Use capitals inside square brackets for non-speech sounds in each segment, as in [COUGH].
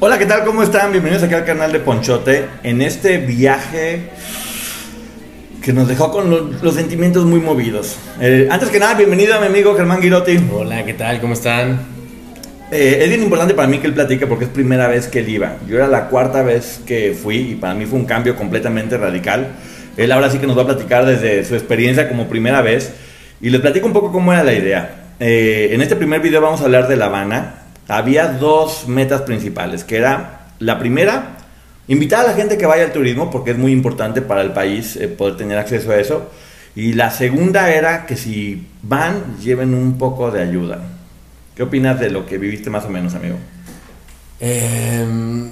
Hola, ¿qué tal? ¿Cómo están? Bienvenidos aquí al canal de Ponchote. En este viaje que nos dejó con los, los sentimientos muy movidos. Eh, antes que nada, bienvenido a mi amigo Germán Girotti. Hola, ¿qué tal? ¿Cómo están? Eh, es bien importante para mí que él platique porque es primera vez que él iba. Yo era la cuarta vez que fui y para mí fue un cambio completamente radical. Él ahora sí que nos va a platicar desde su experiencia como primera vez y les platico un poco cómo era la idea. Eh, en este primer video vamos a hablar de La Habana, había dos metas principales, que era la primera, invitar a la gente que vaya al turismo, porque es muy importante para el país eh, poder tener acceso a eso. Y la segunda era que si van, lleven un poco de ayuda. ¿Qué opinas de lo que viviste más o menos, amigo? Em,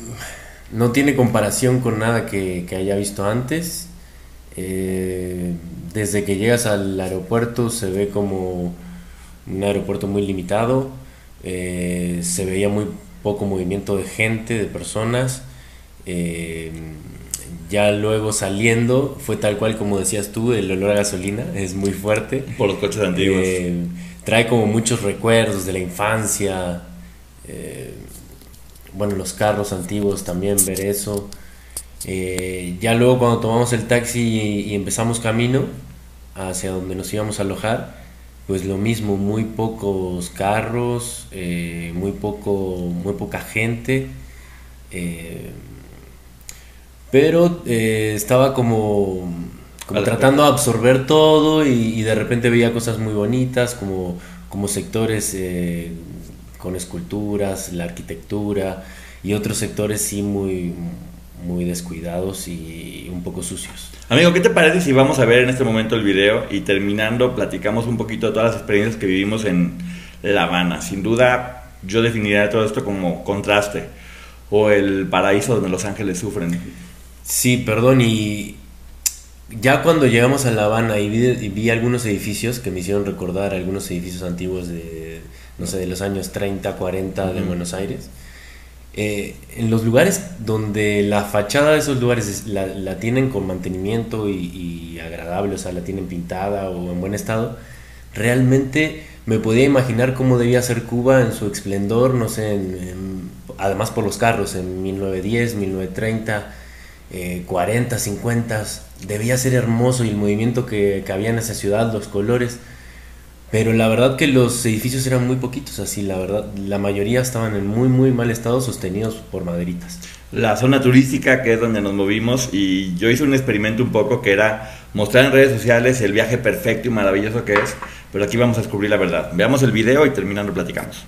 no tiene comparación con nada que, haya visto antes. Eh, desde que llegas al aeropuerto se ve como un aeropuerto muy limitado eh, se veía muy poco movimiento de gente, de personas. Eh, ya luego saliendo, fue tal cual como decías tú, el olor a gasolina [LAUGHS] es muy fuerte. Por los coches antiguos. Eh, trae como muchos recuerdos de la infancia. bueno, los carros antiguos también, ver eso. ya luego cuando tomamos el taxi y empezamos camino hacia donde nos íbamos a alojar, pues lo mismo, muy pocos carros, eh, muy, poco, muy poca gente, eh, pero eh, estaba como, tratando de absorber todo y, de repente veía cosas muy bonitas como, como sectores con esculturas, la arquitectura y otros sectores sí muy, muy descuidados y un poco sucios. Amigo, ¿qué te parece si vamos a ver en este momento el video y terminando platicamos un poquito de todas las experiencias que vivimos en La Habana? Sin duda, yo definiría todo esto como contraste o el paraíso donde los ángeles sufren. Sí, perdón, y ya cuando llegamos a La Habana y vi, algunos edificios que me hicieron recordar algunos edificios antiguos de, no sé, de los años 30, 40 de Buenos Aires eh, en los lugares donde la fachada de esos lugares la, tienen con mantenimiento y, agradable, o sea, la tienen pintada o en buen estado, realmente me podía imaginar cómo debía ser Cuba en su esplendor, no sé, además por los carros, en 1910, 1930, 40, 50, debía ser hermoso y el movimiento que había en esa ciudad, los colores. Pero la verdad que los edificios eran muy poquitos, así la verdad, la mayoría estaban en muy muy mal estado sostenidos por maderitas. La zona turística que es donde nos movimos y yo hice un experimento un poco que era mostrar en redes sociales el viaje perfecto y maravilloso que es, pero aquí vamos a descubrir la verdad. Veamos el video y terminando platicamos.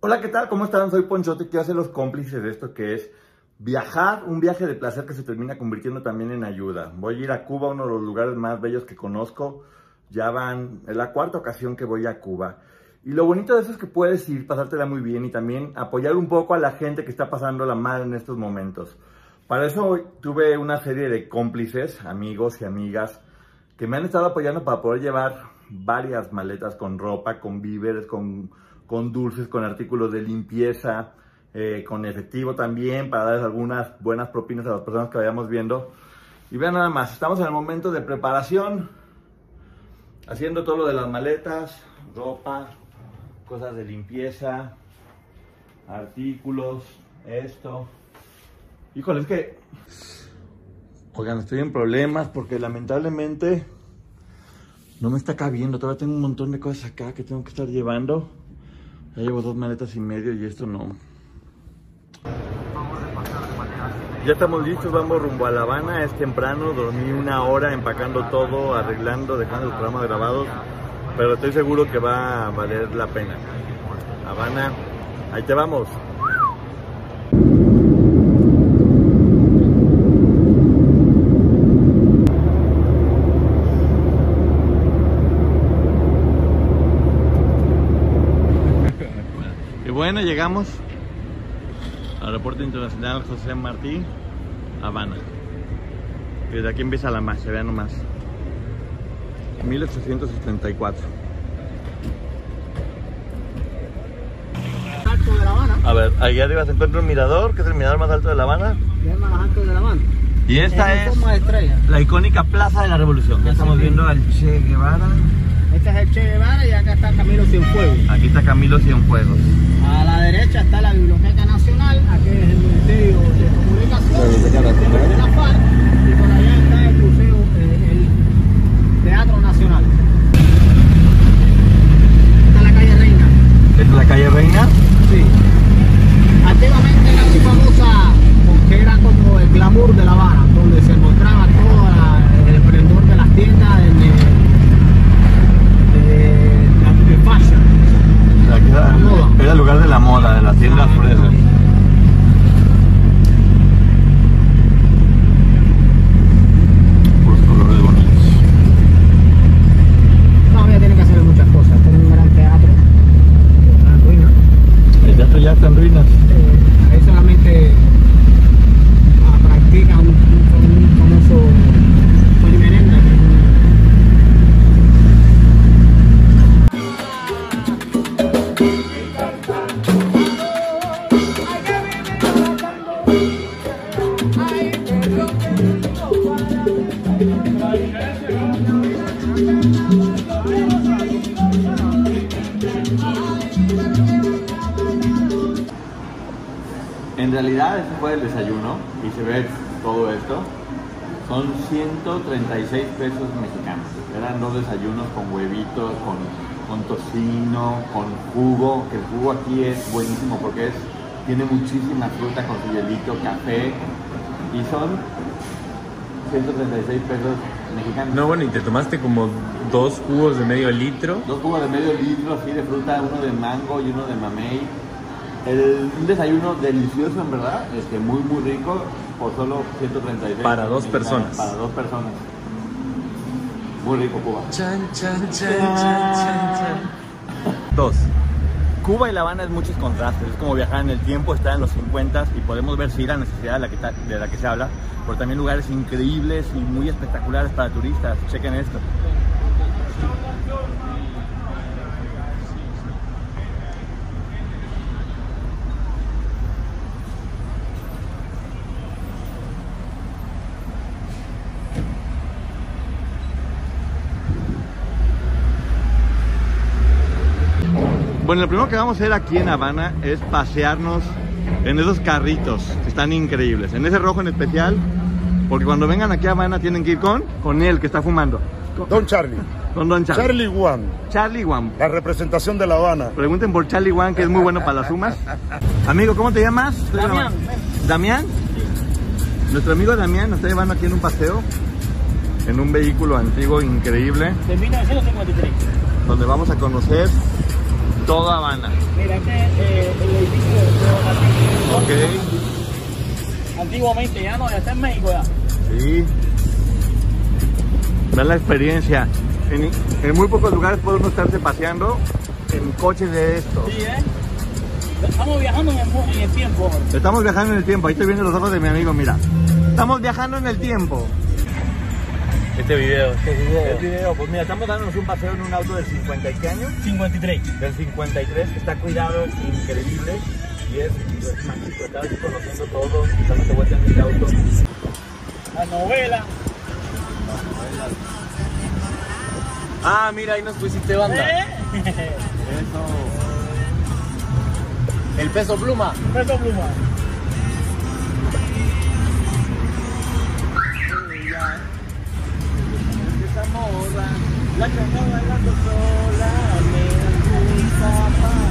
Hola, ¿qué tal? ¿Cómo están? Soy Ponchote, quiero hacer los cómplices de esto que es viajar, un viaje de placer que se termina convirtiendo también en ayuda. Voy a ir a Cuba, uno de los lugares más bellos que conozco ya van, es la cuarta ocasión que voy a Cuba. Y lo bonito de eso es que puedes ir, pasártela muy bien y también apoyar un poco a la gente que está pasando la mal en estos momentos. Para eso tuve una serie de cómplices, amigos y amigas, que me han estado apoyando para poder llevar varias maletas con ropa, con víveres, con, con dulces, con artículos de limpieza, eh, con efectivo también, para dar algunas buenas propinas a las personas que vayamos viendo. Y vean nada más, estamos en el momento de preparación, haciendo todo lo de las maletas, ropa, cosas de limpieza, artículos, esto. Híjole, es que... Oigan, estoy en problemas porque lamentablemente no me está cabiendo. Todavía tengo un montón de cosas acá que tengo que estar llevando. Ya llevo dos maletas y medio y esto no. Ya estamos listos, vamos rumbo a La Habana. Es temprano, dormí una hora empacando todo, arreglando, dejando los programas grabados. Pero estoy seguro que va a valer la pena. Habana, ahí te vamos. [LAUGHS] Y bueno, llegamos Aeropuerto Internacional José Martí, Habana. Desde aquí empieza la marcha, vean nomás. 1874. alto de La Habana, A ver, allá arriba se encuentra un mirador, que es el mirador más alto de La Habana. y es más alto de La Habana. Y esta es la icónica Plaza de la Revolución. Ya estamos es. viendo al Che Guevara. Este es el Che Guevara y acá está Camilo Cienfuegos. Aquí está Camilo Cienfuegos. A la derecha está la Biblioteca Nacional, aquí es el Ministerio de Comunicación, de la FARC, y por allá está el Museo, eh, el Teatro Nacional. Esta es la calle Reina. ¿Esta es la calle Reina? Sí. Antiguamente era muy famosa porque era como el glamour de La Habana, donde se encontraba era, La el lugar de la moda, de las tiendas Ah, todo esto. Son 136 pesos mexicanos. Eran dos desayunos con huevitos, con, con tocino, con jugo, que el jugo aquí es buenísimo porque es, tiene muchísima fruta con su hielito, café y son 136 pesos mexicanos. No, bueno, y te tomaste como dos jugos de medio litro. Dos jugos de medio litro así de fruta, uno de mango y uno de mamey. El, un desayuno delicioso en verdad, este, muy muy rico, por solo 136. Para dos personas. Para dos personas. Muy rico Cuba. Chan, chan, chan, chan, chan, chan. Dos. Cuba y La Habana es muchos contrastes, es como viajar en el tiempo, estar en los 50 y podemos ver sí la necesidad de la, que, ta- de la que se habla, pero también lugares increíbles y muy espectaculares para turistas. Chequen esto. Bueno, lo primero que vamos a hacer aquí en Habana es pasearnos en esos carritos que están increíbles. En ese rojo en especial, porque cuando vengan aquí a Habana tienen que ir con, con él que está fumando. Don Charlie. Con Don Charlie. Charlie Wan, Charlie Wan. la representación de La Habana. Pregunten por Charlie Wan, que es muy bueno para las sumas. Amigo, ¿cómo te llamas? Damián. ¿Damián? Nuestro amigo Damián nos está llevando aquí en un paseo, en un vehículo antiguo increíble, De 1953. donde vamos a conocer toda Habana. Mira, este es eh, el edificio de Martín. Ok. Antiguamente, ya no, ya está en México ya. Sí. Vean la experiencia. En, en muy pocos lugares uno estarse paseando en coches de estos. Sí, ¿eh? Estamos viajando en el, en el tiempo. Estamos viajando en el tiempo. Ahí estoy viendo los ojos de mi amigo, mira. Estamos viajando en el tiempo. Este video, este video. El video, pues mira, estamos dándonos un paseo en un auto del 50 y qué año? 53. Del 53, que está cuidado, increíble. Y es, es mágico, aquí conociendo todo, dándote vuelta en este auto. La novela. Ah, mira, ahí nos pusiste banda. ¿Eh? Eso. El peso pluma. Peso pluma. Esa morra, la que anda bailando sola, me gusta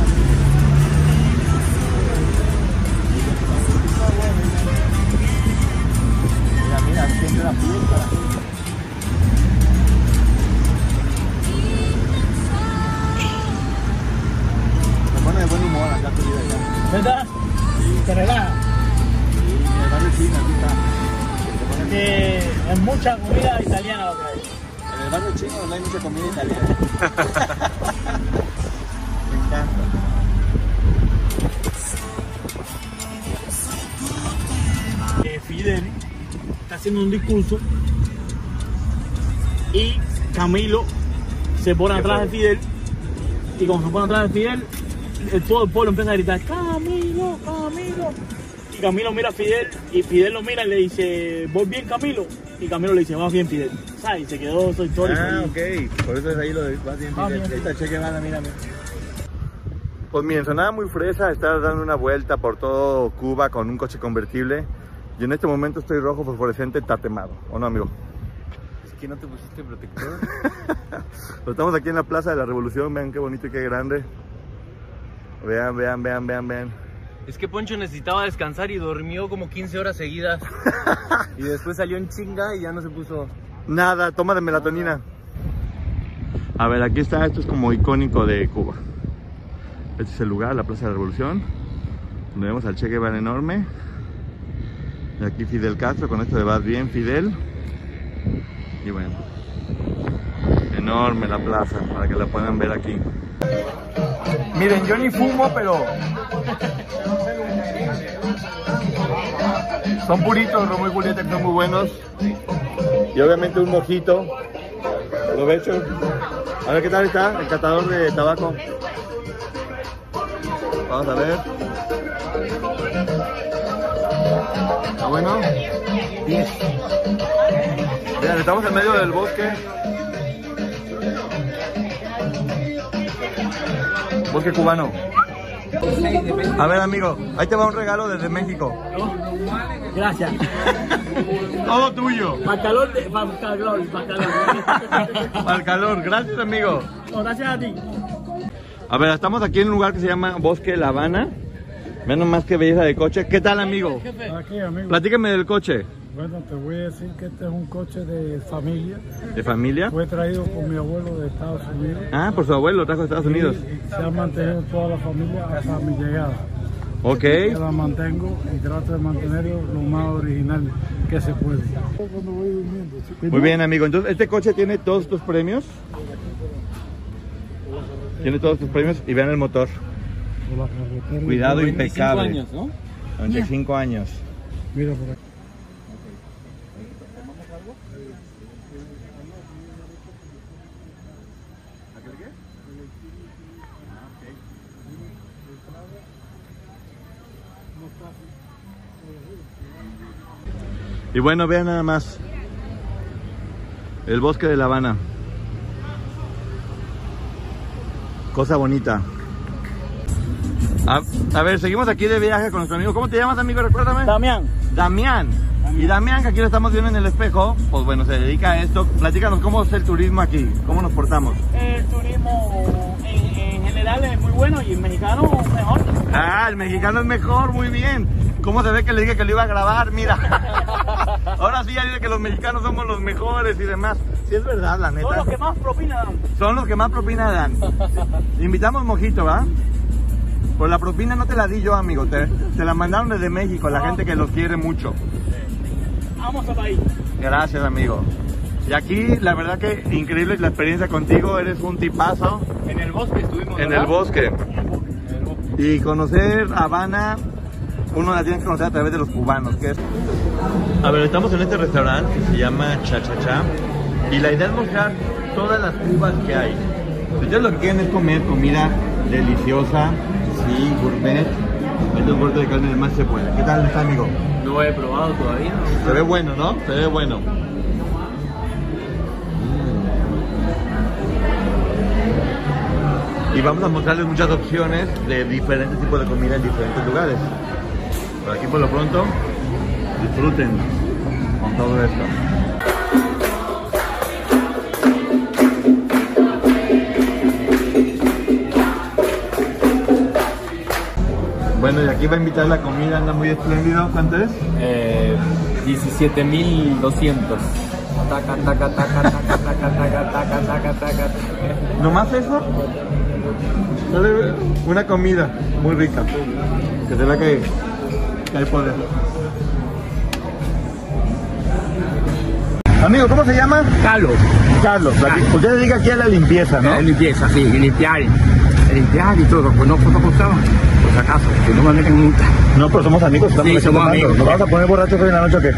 se pone atrás de Fidel y cuando se pone atrás de Fidel el- todo el pueblo empieza a gritar Camilo, Camilo y Camilo mira a Fidel y Fidel lo mira y le dice voy bien Camilo y Camilo le dice vas bien Fidel ¿sabes? y se quedó su historia Ah, ok. Por eso es ahí lo de vas bien, Va Fidel. Ahí está mírame. Pues miren, sonaba muy fresa estar dando una vuelta por todo Cuba con un coche convertible. Y en este momento estoy rojo fosforescente tatemado. ¿O no, amigo? Que no te pusiste protector. [LAUGHS] Pero estamos aquí en la Plaza de la Revolución. Vean qué bonito y qué grande. Vean, vean, vean, vean, vean. Es que Poncho necesitaba descansar y durmió como 15 horas seguidas. [LAUGHS] y después salió en chinga y ya no se puso. Nada, toma de melatonina. A ver, aquí está, esto es como icónico de Cuba. Este es el lugar, la Plaza de la Revolución, donde vemos al Che Guevara enorme. Y aquí Fidel Castro, con esto de Vas Bien Fidel. Bueno, enorme la plaza, para que la puedan ver aquí. Miren, yo ni fumo, pero... Son puritos, Romeo y Julieta, que son muy buenos. Y obviamente un mojito. Aprovecho. A ver qué tal está el catador de tabaco. Vamos a ver. ¿Está bueno? 10. Vean, estamos en medio del bosque. Bosque cubano. A ver, amigo, ahí te va un regalo desde México. gracias [LAUGHS] Todo tuyo. para el calor para el calor para calor [LAUGHS] Para calor. Gracias, amigo. No, gracias a ti A ver, estamos aquí en un lugar que se llama Bosque La Habana. Menos más que belleza de coche. ¿Qué tal, amigo? Aquí, amigo. Platícame del coche. Bueno, te voy a decir que este es un coche de familia. ¿De familia? Fue traído por mi abuelo de Estados Unidos. Ah, por su abuelo, lo trajo de Estados Unidos. Y se ha mantenido toda la familia hasta mi llegada. Ok. Yo la mantengo y trato de mantenerlo lo más original que se puede. Muy bien, amigo. Entonces, ¿este coche tiene todos estos premios? Tiene todos estos premios y vean el motor. Por la carretera. Cuidado 25 impecable. años, ¿no? 95 años. Mira por aquí. Y bueno, vean nada más. El bosque de La Habana. Cosa bonita. A, a ver, seguimos aquí de viaje con nuestro amigo. ¿Cómo te llamas, amigo? Recuérdame. Damián Damián. Y Damián, que aquí lo estamos viendo en el espejo, pues bueno, se dedica a esto. Platícanos cómo es el turismo aquí, cómo nos portamos. el turismo general es muy bueno y el mexicano mejor. Ah, el mexicano es mejor, muy bien. ¿Cómo se ve que le dije que lo iba a grabar? Mira. [LAUGHS] Ahora sí ya dice que los mexicanos somos los mejores y demás. Sí es verdad, la Son neta. los que más propina dan. Son los que más propina dan. Invitamos mojito, ¿va? Pues la propina no te la di yo, amigo. Te, te la mandaron desde México, la gente que los quiere mucho. Vamos a país. Gracias, amigo. Y aquí, la verdad que increíble la experiencia contigo. Eres un tipazo En el bosque estuvimos. en ¿verdad? el bosque. En el bosque. Y conocer Habana, uno la tiene que conocer a través de los cubanos. Que es... A ver, estamos en este restaurante que se llama Cha Cha Cha. Y la idea es mostrar todas las cubas que hay. Si ustedes lo que quieren es comer comida deliciosa, sí, gourmet. Estos cortes de carne de más se puede. ¿Qué tal está, amigo? No he probado todavía. Se ve bueno, ¿no? Se ve bueno. y vamos a mostrarles muchas opciones de diferentes tipos de comida en diferentes lugares. Por aquí por lo pronto, disfruten con todo esto. Bueno, y aquí va a invitar la comida, anda muy espléndido. ¿Cuánto es? Eh, 17.200. [LAUGHS] ¿Nomás eso? Una comida muy rica. Que se ve que, que hay poder. Amigo, ¿cómo se llama? Carlos. Carlos. la- Usted se dedica aquí a la limpieza, ¿no? Limpieza, sí, limpiar, limpiar y todo, pues no fotocostado, por si acaso, que no me meten multa. No, pero somos amigos, estamos Sí, somos amigos. ¿Nos vamos a poner borrachos hoy en la noche o qué?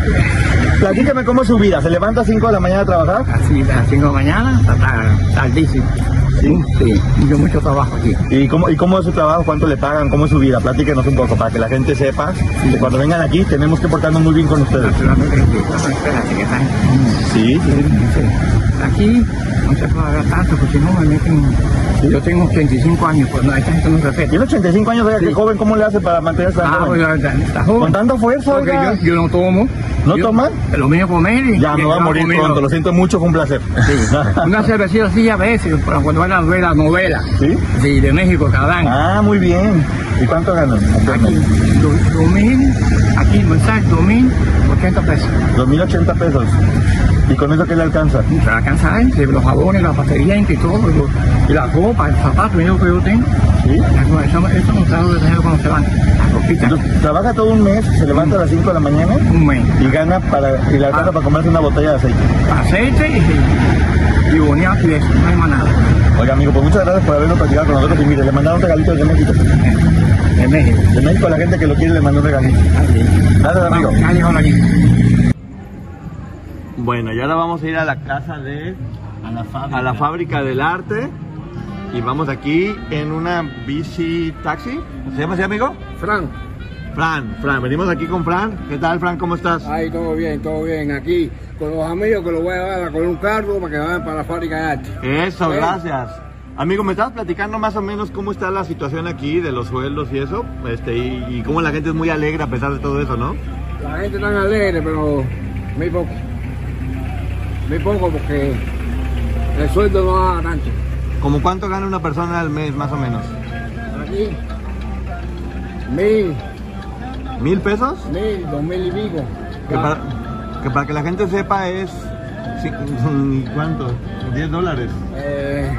Platícame cómo es su vida. ¿Se levanta a 5 de la mañana a trabajar? Así, a las 5 de la mañana, hasta tardísimo. Sí, sí, yo mucho trabajo aquí. ¿Y cómo, ¿Y cómo es su trabajo? ¿Cuánto le pagan? ¿Cómo es su vida? Platíquenos un poco para que la gente sepa que cuando vengan aquí tenemos que portarnos muy bien con ustedes. Sí. Sí, sí. Aquí no se puede hablar tanto, porque si no me meten. Yo tengo 85 años, pues no, esta gente no respeta. Tiene 85 años, oiga, qué joven, ¿cómo le hace para mantenerse tan Ah, joven? ya, está joven. Con tanta fuerza, Porque oiga. yo, yo no tomo. ¿No Yo- toma? Lo mío comer y. Ya me va a morir comido. pronto, lo siento mucho, fue un placer. Sí. Una cervecita así a veces, pero cuando van a ver las novelas. ¿Sí? Sí, de México, cada año. Ah, muy bien. ¿Y cuánto ganan? Aquí, do- dos mil, aquí mensaje, dos mil, ochenta pesos. 2.080 pesos. ¿Y con eso qué le alcanza? Se alcanza ¿eh? los jabones, la pastelería y todo, y, lo- la ropa, el zapato, lo que yo tengo. ¿Sí? Eso, eso, no de dinero cuando se van. La Entonces, trabaja todo un mes, se levanta a las 5 de la mañana un mes. y gana para, y alcanza Ah. para comerse una botella de aceite. Aceite y, y boniato y eso, no hay más nada. Oiga, amigo, pues muchas gracias por habernos platicado con nosotros. Y mire, le mandaron un regalito de México. De México. De México, a la gente que lo quiere le mandó un regalito. Así. Gracias, amigo. Bueno, y ahora vamos a ir a la casa de... A la fábrica. a la fábrica del arte. Y vamos aquí en una bici taxi. ¿Se llama así, amigo? Fran, Fran, Fran, venimos aquí con Fran. ¿Qué tal, Fran? ¿Cómo estás? ahí todo bien, todo bien. Aquí con los amigos que los voy a dar con un carro para que vayan para la fábrica de arte. Eso, Sí. gracias. Amigo, me estabas platicando más o menos cómo está la situación aquí de los sueldos y eso, este, y, y cómo la gente es muy alegre a pesar de todo eso, ¿no? La gente está alegre, pero muy poco. Muy poco porque el sueldo no da tanto. ¿Cómo cuánto gana una persona al mes, más o menos? Aquí, mil, ¿Mil pesos? mil, dos mil y pico. Que para, que para que la gente sepa es... [LAUGHS] ¿Cuánto? ¿10 dólares? Eh,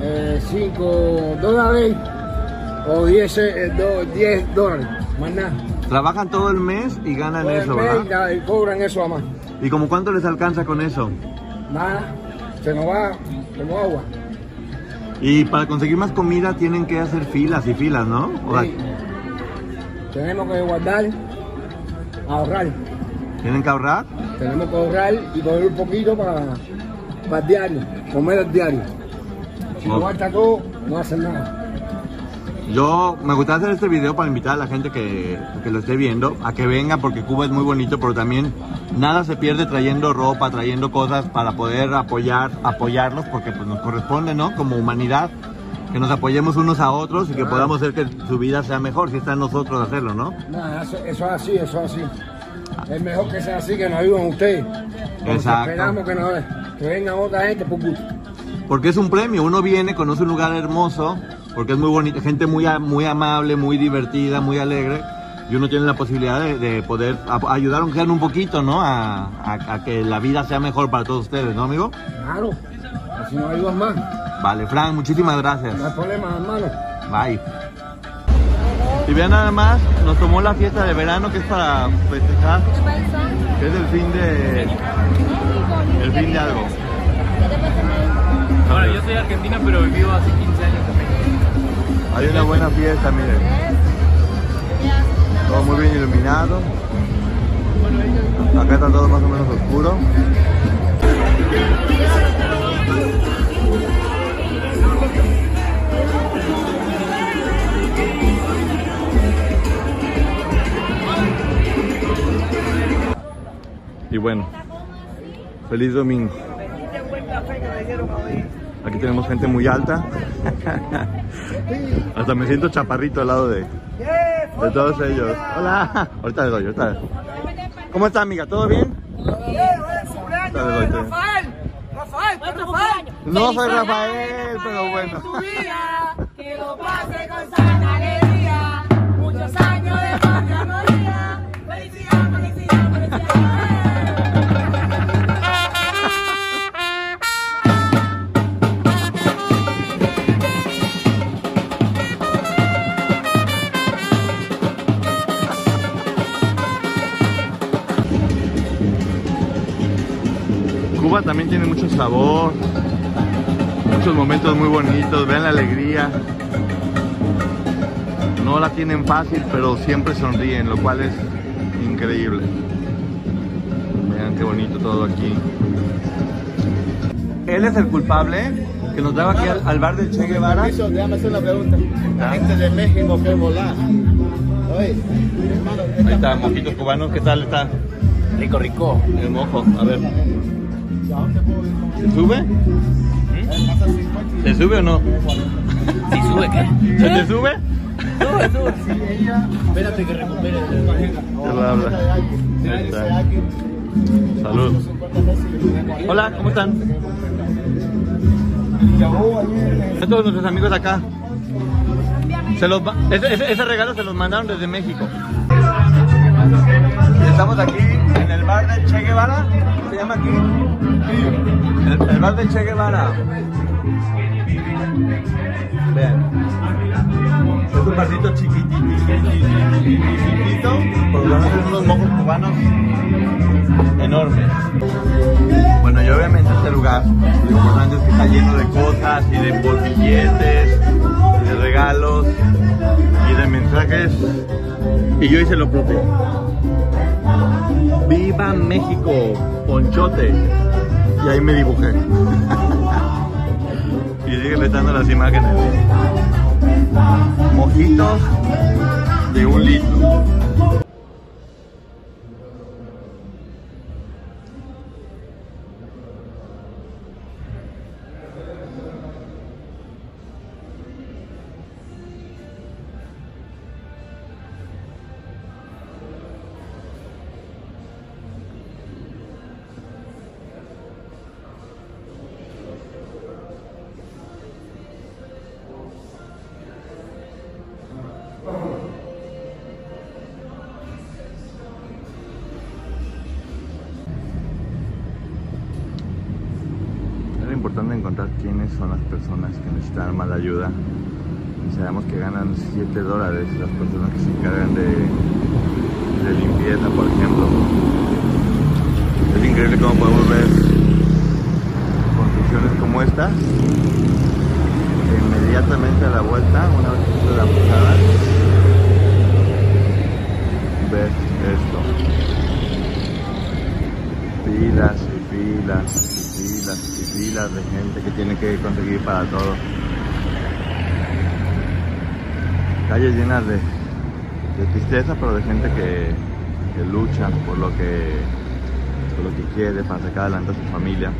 eh, cinco dólares o diez, eh, do- diez dólares, más nada. Trabajan todo el mes y ganan Por el eso, mes ¿verdad? y cobran eso a más. ¿Y como cuánto les alcanza con eso? Nada, se nos va como agua. Y para conseguir más comida tienen que hacer filas y filas, ¿no? O sea, Sí. Tenemos que guardar, ahorrar. tienen que ahorrar. Tenemos que ahorrar y coger un poquito para, para el diario, comer el diario. Si no falta todo, no hacen nada. Yo me gustaría hacer este video para invitar a la gente que, que lo esté viendo a que venga porque Cuba es muy bonito, pero también nada se pierde trayendo ropa, trayendo cosas para poder apoyar, apoyarlos porque pues nos corresponde, ¿no? Como humanidad, que nos apoyemos unos a otros y que podamos hacer que su vida sea mejor, si está en nosotros hacerlo, ¿no? Nada, eso, eso es así, eso es así. Es mejor que sea así, que nos ayuden ustedes. Exacto. Esperamos que, nos, que venga otra gente por gusto. Porque es un premio, uno viene, conoce un lugar hermoso, porque es muy bonito, gente muy, muy amable, muy divertida, muy alegre, y uno tiene la posibilidad de, de poder a- ayudar aunque sea un poquito, ¿no? A, a- a que la vida sea mejor para todos ustedes, ¿no, amigo? Claro, así nos ayudan más. Vale, Frank, muchísimas No gracias. hay problema, hermano. Bye. Y vean nada más, nos tomó la fiesta de verano que es para festejar, que es el fin de... el fin de algo. Bueno, yo soy argentina, pero vivo hace 15 años en México. Hay una buena fiesta, miren. Todo muy bien iluminado. Acá está todo más o menos oscuro. Y bueno, feliz domingo. Aquí tenemos gente muy alta. [LAUGHS] Hasta me siento chaparrito al lado de, de todos ellos. Hola. Ahorita le doy, ahorita. ¿Cómo está, amiga? ¿Todo bien? Ahorita le. Rafael. No soy Rafael, pero bueno. Que lo pase con sana alegría. Muchos años de patria gloria. Felicidad, felicidad, felicidad. Cuba también tiene mucho sabor, muchos momentos muy bonitos, vean la alegría. No la tienen fácil, pero siempre sonríen, lo cual es increíble. Vean qué bonito todo aquí. Él es el culpable que nos daba aquí al, al bar del Che Guevara. Déjame hacer una pregunta. La gente de México que volá. Oye, hermano, Ahí está, mojitos cubanos, ¿qué tal está? Rico, rico. El mojo, a ver. ¿Se sube? ¿Se sube o no? ¿Sí sube qué? ¿Se te sube? Sube, sube. Espérate que recupere. Lo habla. Salud. Hola, ¿cómo están? A todos nuestros amigos de acá. Se los ese, ese- ese regalo se los mandaron desde México. Estamos aquí el bar del Che Guevara. ¿Cómo se llama aquí? El, bar del Che Guevara. Vean. Es un barcito chiquitito, porque van a ser unos mojos cubanos enormes. Bueno, y obviamente este lugar, lo importante es que está lleno de cosas y de billetes, y de regalos y de mensajes. Y yo hice lo propio. ¡Viva México! Ponchote. Y ahí me dibujé. [LAUGHS] y sigue metiendo las imágenes. Mojitos de un litro. Encontrar quiénes son las personas que necesitan más ayuda. Y sabemos que ganan 7 dólares las personas que se encargan de, de limpieza, por ejemplo. Es increíble cómo podemos ver construcciones como esta. inmediatamente a la vuelta, una vez que la pasada, ves esto. Filas y filas y filas y filas de gente que tiene que conseguir para todo. Calles llenas de, de tristeza, pero de gente que, que lucha por lo que, por lo que quiere, para sacar adelante a su familia.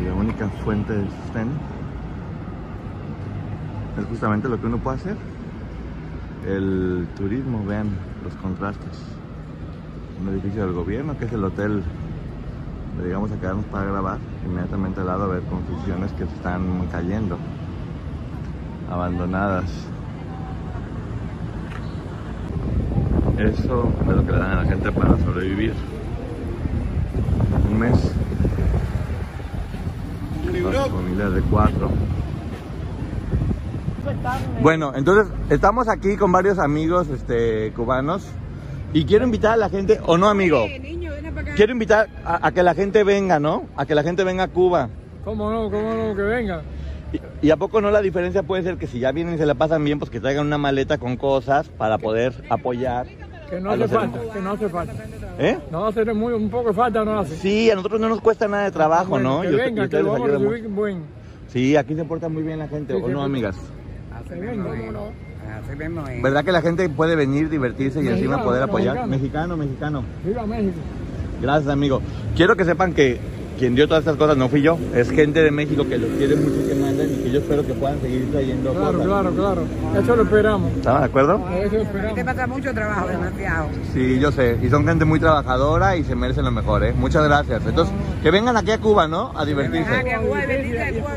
Y la única fuente de sustento es justamente lo que uno puede hacer. El turismo, vean los contrastes un edificio del gobierno, que es el hotel llegamos a quedarnos para grabar, inmediatamente al lado a ver construcciones que se están cayendo, abandonadas. Eso es lo que le dan a la gente para sobrevivir. Un mes. Las familias de cuatro. Bueno, entonces estamos aquí con varios amigos este, cubanos y quiero invitar a la gente, o no amigo, quiero invitar a, a que la gente venga, ¿no? A que la gente venga a Cuba. ¿Cómo no? ¿Cómo no? Que venga. Y, y a poco no la diferencia puede ser que si ya vienen y se la pasan bien, pues que traigan una maleta con cosas para poder apoyar. Que no hace falta, que no hace falta. ¿Eh? No hace muy, un poco de falta, no hace. Sí, a nosotros no nos cuesta nada de trabajo, Bueno, ¿no? Que Y usted- y venga, que lo vamos a recibir buen. Sí, aquí se porta muy bien la gente, Sí, ¿o sí, no, sí. amigas? Cómo no. Así mismo es. ¿Verdad que la gente puede venir, divertirse y encima poder apoyar? mexicano. Mexicano, mexicano. Viva México. Gracias, amigo. quiero que sepan que quien dio todas estas cosas no fui yo, es gente de México que los quiere mucho que mandan y que yo espero que puedan seguir trayendo Claro, cosas. claro, claro. Eso lo esperamos. ¿Están de acuerdo? Eso lo esperamos. Te pasa mucho trabajo, demasiado. Sí, yo sé. Y son gente muy trabajadora y se merecen lo mejor, ¿eh? Muchas gracias. Entonces, que vengan aquí a Cuba, ¿no? A divertirse.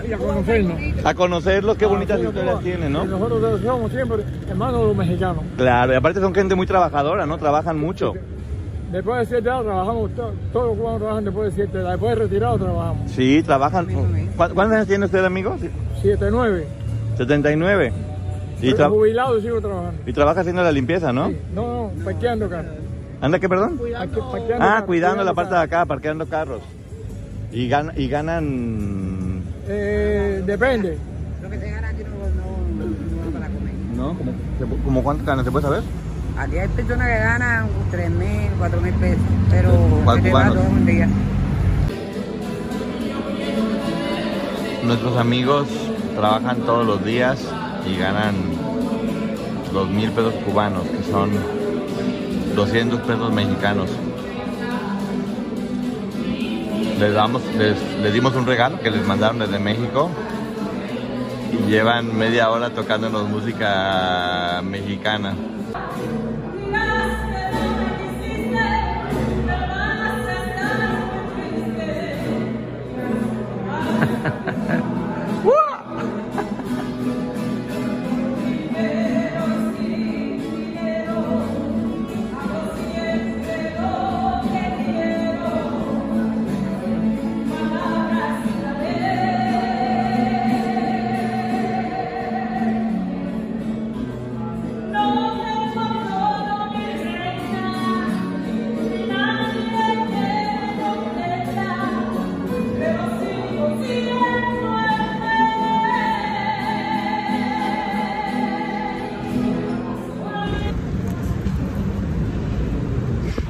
Y a conocernos. A conocerlos, qué bonitas historias tienen, Y ¿no? nosotros somos siempre hermanos de los mexicanos. Claro, y aparte son gente muy trabajadora, ¿no? Trabajan mucho. Después de siete años trabajamos, to- todos los cubanos trabajan después de siete años. Después de retirado trabajamos. Sí, trabajan. ¿Cu- ¿Cuántos años tiene usted, amigo? Sí. Siete, nueve. 79. Y, tra- jubilado y sigo trabajando. y trabaja haciendo la limpieza, ¿no? No, no, parqueando carros. ¿Anda qué, perdón? Parqueando Ah, cuidando la parte de acá, parqueando carros. Y, gan- y ganan... Eh, depende. Lo que se gana aquí no, no, para comer. ¿No? ¿Como, se- como cuánto ganan? ¿Se puede saber? Aquí hay personas que ganan 3 mil, 4 mil pesos, pero todo un día. Nuestros amigos trabajan todos los días y ganan dos mil pesos cubanos, que son 200 pesos mexicanos. Les, damos, les, les dimos un regalo que les mandaron desde México y llevan media hora tocándonos música mexicana.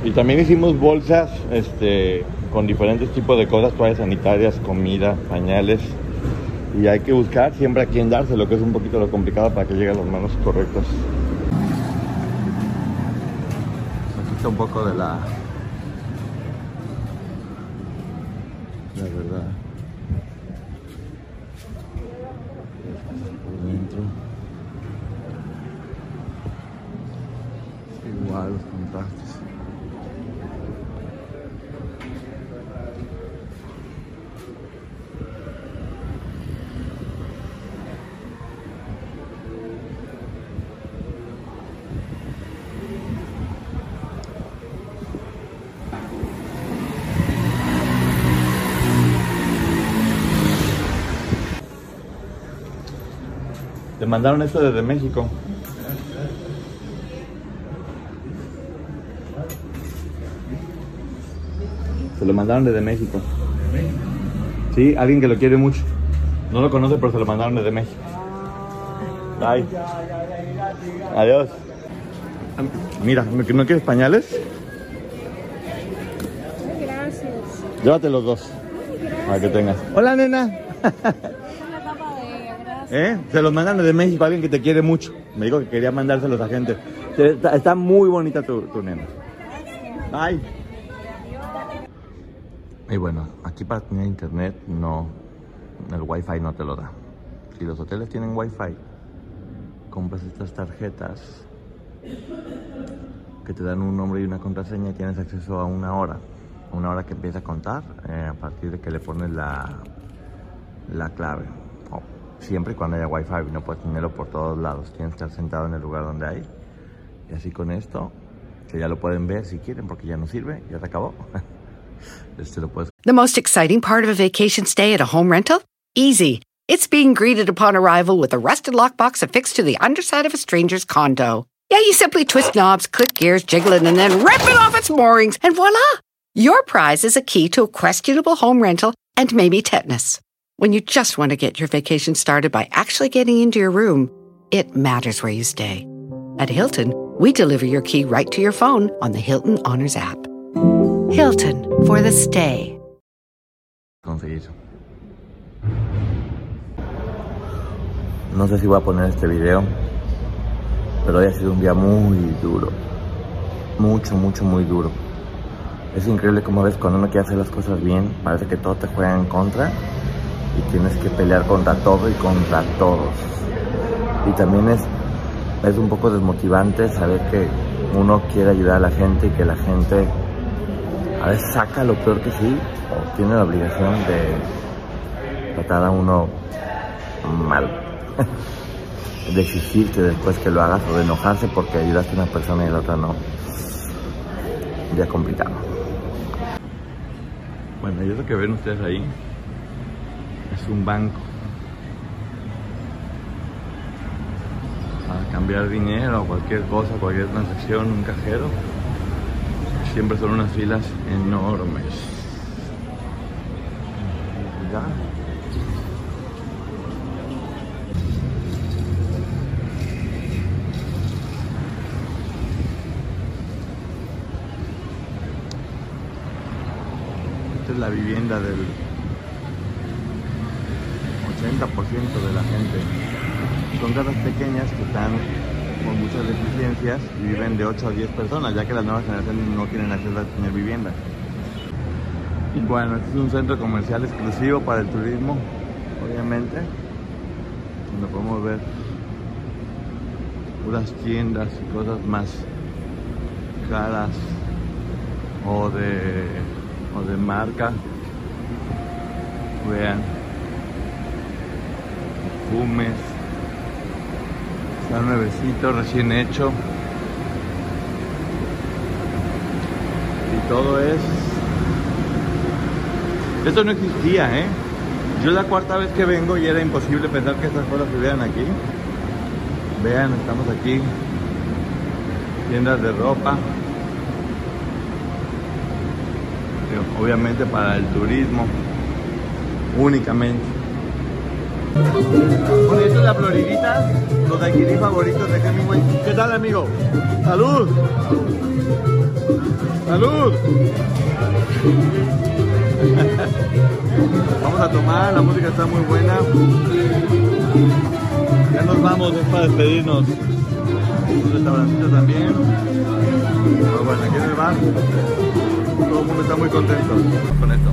Y también hicimos bolsas este, con diferentes tipos de cosas, toallas sanitarias, comida, pañales. Y hay que buscar siempre a quién dárselo, que es un poquito lo complicado para que lleguen a las manos correctas. Aquí está un poco de la... La verdad. Por dentro. Igual los contrastes. Te mandaron esto desde México. Se lo mandaron desde México. Sí, alguien que lo quiere mucho. No lo conoce, pero se lo mandaron desde México. Bye. Adiós. Mira, ¿no no quieres pañales? Gracias. Llévate los dos. Para que tengas. Hola, nena. [LAUGHS] ¿Eh? Se los mandan desde México, alguien que te quiere mucho. Me dijo que quería mandárselos a gente. Está, está muy bonita tu, tu nena. Bye. Y bueno, aquí para tener internet no, el wifi no te lo da. Si los hoteles tienen wifi, compras estas tarjetas que te dan un nombre y una contraseña y tienes acceso a una hora. Una hora que empieza a contar eh, a partir de que le pones la, la clave. Siempre y cuando haya wifi, no puedes tenerlo por todos lados. Tienes que estar sentado en el lugar donde hay. Y así con esto, que ya lo pueden ver si quieren porque ya no sirve, ya se acabó. [LAUGHS] Este lo puedes The most exciting part of a vacation stay at a home rental? Easy. It's being greeted upon arrival with a rusted lockbox affixed to the underside of a stranger's condo. Yeah, you simply twist knobs, click gears, jiggle it, and then rip it off its moorings, and voila! Your prize is a key to a questionable home rental and maybe tetanus. When you just want to get your vacation started by actually getting into your room, it matters where you stay. At Hilton, we deliver your key right to your phone on the Hilton Honors app. Hilton for the stay. No sé si voy a poner este video, pero hoy ha sido un día muy duro. Mucho, mucho, muy duro. Es increíble como ves cuando uno quiere hacer las cosas bien, parece que todo te juega en contra y tienes que pelear contra todo y contra todos. Y también es, es un poco desmotivante saber que uno quiere ayudar a la gente y que la gente a veces saca lo peor que sí o tiene la obligación de tratar a uno mal. [LAUGHS] de exigirte después que lo hagas o de enojarse porque ayudaste a una persona y la otra no. Ya complicado. Bueno, y eso que ven ustedes ahí es un banco. Para cambiar dinero cualquier cosa, cualquier transacción, un cajero. Siempre son unas filas enormes. Ya. Esta es la vivienda del 80% de la gente. Son casas pequeñas que están con muchas deficiencias y viven de 8 a 10 personas, ya que las nuevas generaciones no tienen acceso a tener vivienda. Y bueno, este es un centro comercial exclusivo para el turismo, obviamente, donde podemos ver puras tiendas y cosas más caras o de, o de marca. Vean, perfumes, está nuevecito, recién hecho. Y todo es... Esto no existía, ¿eh? Yo la cuarta vez que vengo y era imposible pensar que estas cosas estuvieran aquí. Vean, estamos aquí. Tiendas de ropa. Obviamente para el turismo. Únicamente. Bueno, es la floridita, los daiquiris favoritos de Hemingway. ¿Qué tal, amigo? ¡Salud! ¡Salud! [LAUGHS] Vamos a tomar, la música está muy buena. Ya nos vamos, es para despedirnos. Un restaurantito también. Pero bueno, aquí en el bar todo el mundo está muy contento con esto.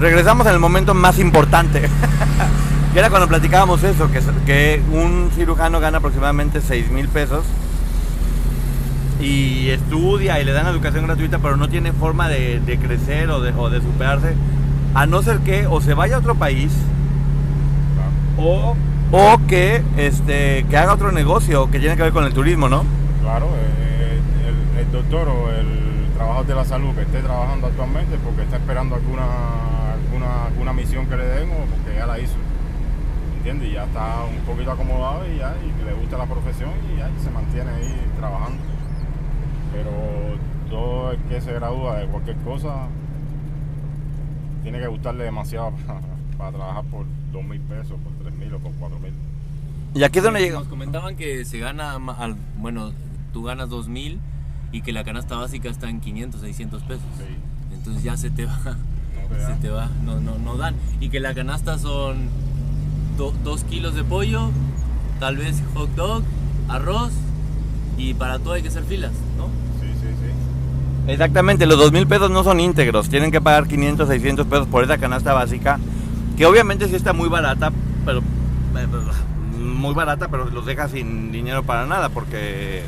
Regresamos en el momento más importante. [LAUGHS] que era cuando platicábamos eso, que, un cirujano gana aproximadamente 6 mil pesos y estudia y le dan educación gratuita, pero no tiene forma de, crecer o de, superarse, a no ser que o se vaya a otro país o, este, que haga otro negocio que tiene que ver con el turismo, ¿no? Claro, eh, el, el doctor o el trabajador de la salud que esté trabajando actualmente porque está esperando alguna, alguna, alguna misión que le den o porque ya la hizo. ¿Entiendes? Y ya está un poquito acomodado y ya y le gusta la profesión y ya y se mantiene ahí trabajando. Pero todo el que se gradúa de cualquier cosa tiene que gustarle demasiado [LAUGHS] para, para trabajar por dos mil pesos, por tres mil o por cuatro mil. Y aquí es donde llega. Nos comentaban que se gana, al- bueno, tú ganas 2000 y que la canasta básica está en 500, 600 pesos. Entonces ya se te va, se te va, no, no, no dan. Y que la canasta son 2 kilos de pollo, tal vez hot dog, arroz y para todo hay que hacer filas, ¿no? Sí, sí, sí. Exactamente, los dos mil pesos no son íntegros, tienen que pagar 500, 600 pesos por esa canasta básica, que obviamente sí está muy barata, pero muy barata, pero los deja sin dinero para nada, porque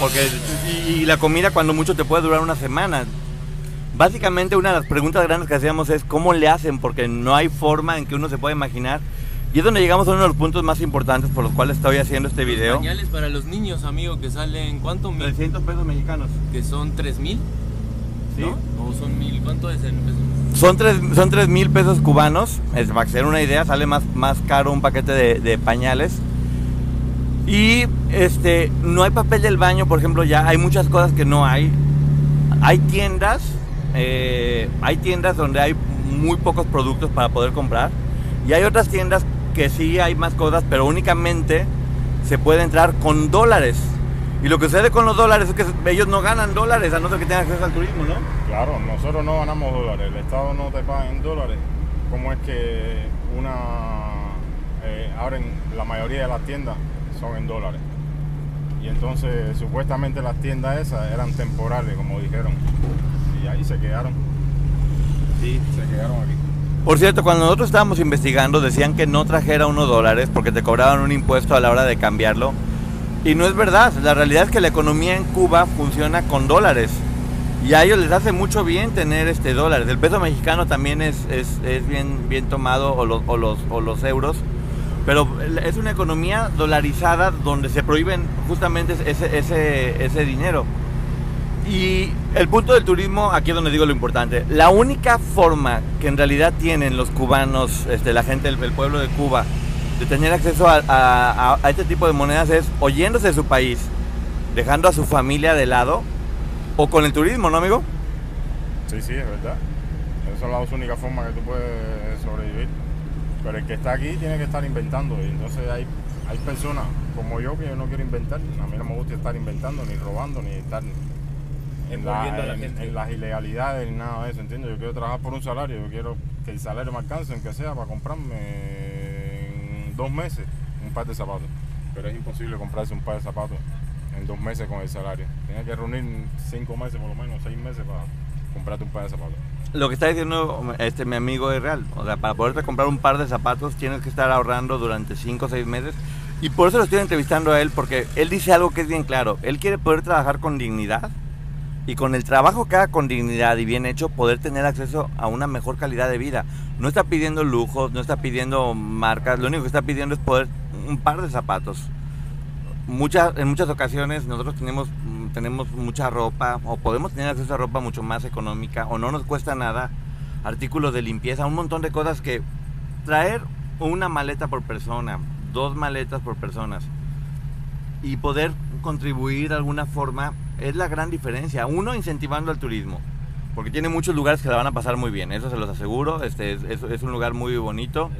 porque y, y la comida cuando mucho te puede durar una semana. Básicamente una de las preguntas grandes que hacíamos es cómo le hacen, porque no hay forma en que uno se pueda imaginar. Y es donde llegamos a uno de los puntos más importantes por los cuales estoy haciendo este video. Pañales para los niños, amigo, que salen, ¿cuánto? 300 pesos mexicanos. Que son 3000. Sí. ¿No? ¿O son 1000? ¿Cuánto es en pesos? Son tres, son tres mil pesos cubanos. Es, para den una idea, sale más, más caro un paquete de, de pañales. Y este, no hay papel del baño, por ejemplo, ya hay muchas cosas que no hay. Hay tiendas, eh, hay tiendas donde hay muy pocos productos para poder comprar. Y hay otras tiendas que sí hay más cosas, pero únicamente se puede entrar con dólares. Y lo que sucede con los dólares es que ellos no ganan dólares a no ser que tengan acceso al turismo, ¿no? Claro, nosotros no ganamos dólares, el Estado no te paga en dólares. ¿Cómo es que una eh, abren la mayoría de las tiendas son en dólares? Y entonces supuestamente las tiendas esas eran temporales, como dijeron. Y ahí se quedaron. Sí. Se quedaron aquí. Por cierto, cuando nosotros estábamos investigando decían que no trajera unos dólares porque te cobraban un impuesto a la hora de cambiarlo. Y no es verdad, la realidad es que la economía en Cuba funciona con dólares. Y a ellos les hace mucho bien tener este dólares. El peso mexicano también es, es, es bien, bien tomado, o los, o, los, o los euros. Pero es una economía dolarizada donde se prohíben justamente ese, ese, ese dinero. Y el punto del turismo, aquí es donde digo lo importante. La única forma que en realidad tienen los cubanos, este, la gente, el, el pueblo de Cuba, de tener acceso a, este tipo de monedas es oyéndose de su país, dejando a su familia de lado, o con el turismo, ¿no, amigo? Sí, sí, es verdad. Esas son las únicas formas que tú puedes sobrevivir. Pero el que está aquí tiene que estar inventando. Y entonces hay, hay personas como yo que yo no quiero inventar. A mí no me gusta estar inventando, ni robando, ni estar en, la- Envolviendo a la en- gente. en las ilegalidades, ni nada de eso, ¿entiendes? Yo quiero trabajar por un salario. Yo quiero que el salario me alcance, aunque sea para comprarme en dos meses un par de zapatos. Pero es imposible comprarse un par de zapatos en dos meses con el salario. Tienes que reunir cinco meses por lo menos, seis meses para comprarte un par de zapatos. Lo que está diciendo este mi amigo es real. O sea, para poderte comprar un par de zapatos tienes que estar ahorrando durante 5 o 6 meses. Y por eso lo estoy entrevistando a él, porque él dice algo que es bien claro. Él quiere poder trabajar con dignidad y con el trabajo que haga con dignidad y bien hecho, poder tener acceso a una mejor calidad de vida. No está pidiendo lujos, no está pidiendo marcas, lo único que está pidiendo es poder un par de zapatos. Muchas, en muchas ocasiones nosotros tenemos, mm, tenemos mucha ropa o podemos tener acceso a ropa mucho más económica o no nos cuesta nada, artículos de limpieza, un montón de cosas que traer una maleta por persona, dos maletas por personas y poder contribuir de alguna forma es la gran diferencia. Uno, incentivando al turismo, porque tiene muchos lugares que la van a pasar muy bien, eso se los aseguro. Este es, es- es un lugar muy bonito.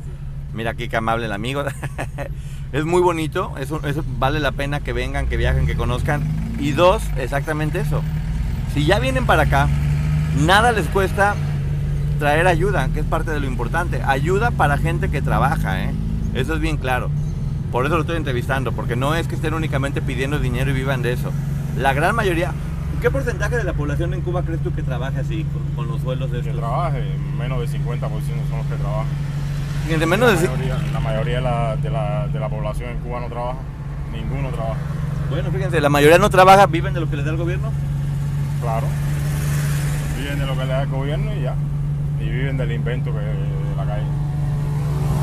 Mira aquí qué amable el amigo. [LAUGHS] es muy bonito, eso, eso vale la pena que vengan, que viajen, que conozcan. Y dos, exactamente eso. Si ya vienen para acá, nada les cuesta traer ayuda, que es parte de lo importante. Ayuda para gente que trabaja, ¿eh? Eso es bien claro. Por eso lo estoy entrevistando, porque no es que estén únicamente pidiendo dinero y vivan de eso. La gran mayoría, ¿qué porcentaje de la población en Cuba crees tú que trabaja así, con, con los sueldos de Que estos? trabaje, menos del 50% son los que trabajan. Menos la de- mayoría, la mayoría de, la, de, la, de la población en Cuba no trabaja, ninguno trabaja. Bueno, fíjense, la mayoría no trabaja, viven de lo que les da el gobierno. Claro, viven de lo que le da el gobierno y ya, y viven del invento que de la calle.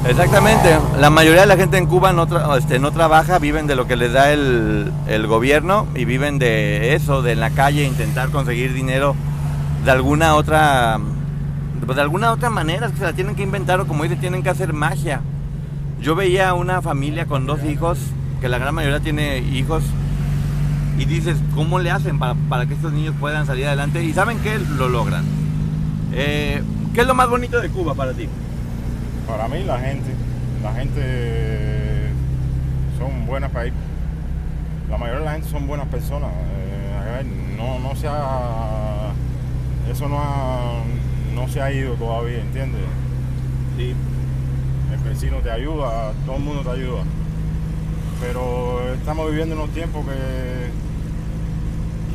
Exactamente, la mayoría de la gente en Cuba no, tra- este, no trabaja, viven de lo que les da el, el gobierno y viven de eso, de en la calle intentar conseguir dinero de alguna otra, pues de alguna otra manera, es que se la tienen que inventar o como dice, tienen que hacer magia. Yo veía una familia con dos hijos, que la gran mayoría tiene hijos, y dices, ¿cómo le hacen para, para que estos niños puedan salir adelante? Y saben que lo logran. Eh, ¿Qué es lo más bonito de Cuba para ti? Para mí la gente, la gente son buenas para ir. La mayoría de la gente son buenas personas. Eh, no, no se ha, eso no, ha- no se ha ido todavía, ¿entiendes? Sí. El vecino te ayuda, todo el mundo te ayuda. Pero estamos viviendo unos tiempos que,